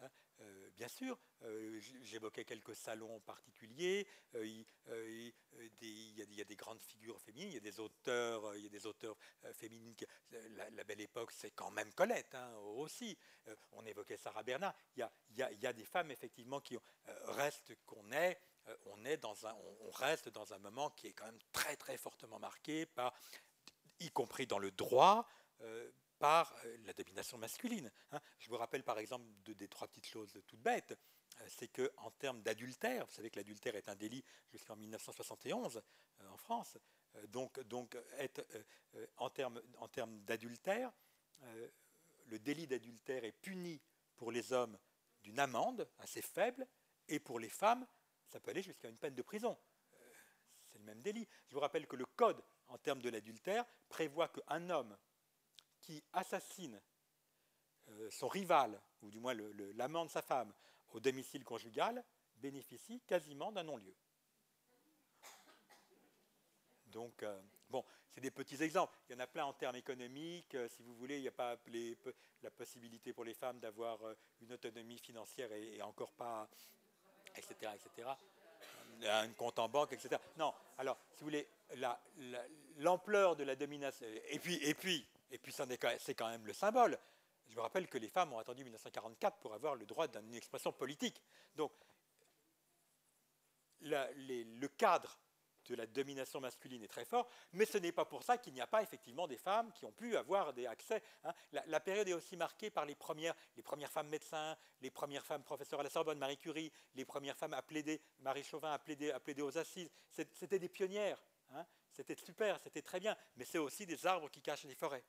Hein, euh, bien sûr, euh, j'évoquais quelques salons particuliers. Il, y a, des grandes figures féminines, il y a des auteurs, il y a des auteurs féminines. la, belle époque, c'est quand même Colette hein, aussi. on évoquait Sarah Bernard. Il y, a, des femmes effectivement qui restent qu'on est on, est dans un, on, reste dans un moment qui est quand même très très fortement marqué par, y compris dans le droit, euh, par euh, la domination masculine. Hein. Je vous rappelle par exemple de, des trois petites choses toutes bêtes. C'est que en termes d'adultère, vous savez que l'adultère est un délit jusqu'en 1971 en France. donc, donc être, en termes en termes d'adultère, le délit d'adultère est puni pour les hommes d'une amende assez faible et pour les femmes ça peut aller jusqu'à une peine de prison. Euh, c'est le même délit. Je vous rappelle que le code, en termes de l'adultère, prévoit qu'un homme qui assassine euh, son rival, ou du moins l'amant de sa femme, au domicile conjugal, bénéficie quasiment d'un non-lieu. Donc, euh, bon, c'est des petits exemples. Il y en a plein en termes économiques. si vous voulez, il n'y a pas la possibilité pour les femmes d'avoir une autonomie financière et encore pas etc., etc. Un compte en banque, etc. Non, alors, si vous voulez, l'ampleur de la domination, et puis, et puis, et puis c'est quand même le symbole. Je vous rappelle que les femmes ont attendu 1944 pour avoir le droit d'une expression politique. Donc, le cadre de la domination masculine est très fort, mais ce n'est pas pour ça qu'il n'y a pas effectivement des femmes qui ont pu avoir des accès. Hein. La, période est aussi marquée par les premières, les premières femmes médecins, les premières femmes professeurs à la Sorbonne, Marie Curie, les premières femmes à plaider, Marie Chauvin à plaider aux assises. C'était des pionnières. Hein. C'était super, c'était très bien, mais c'est aussi des arbres qui cachent les forêts.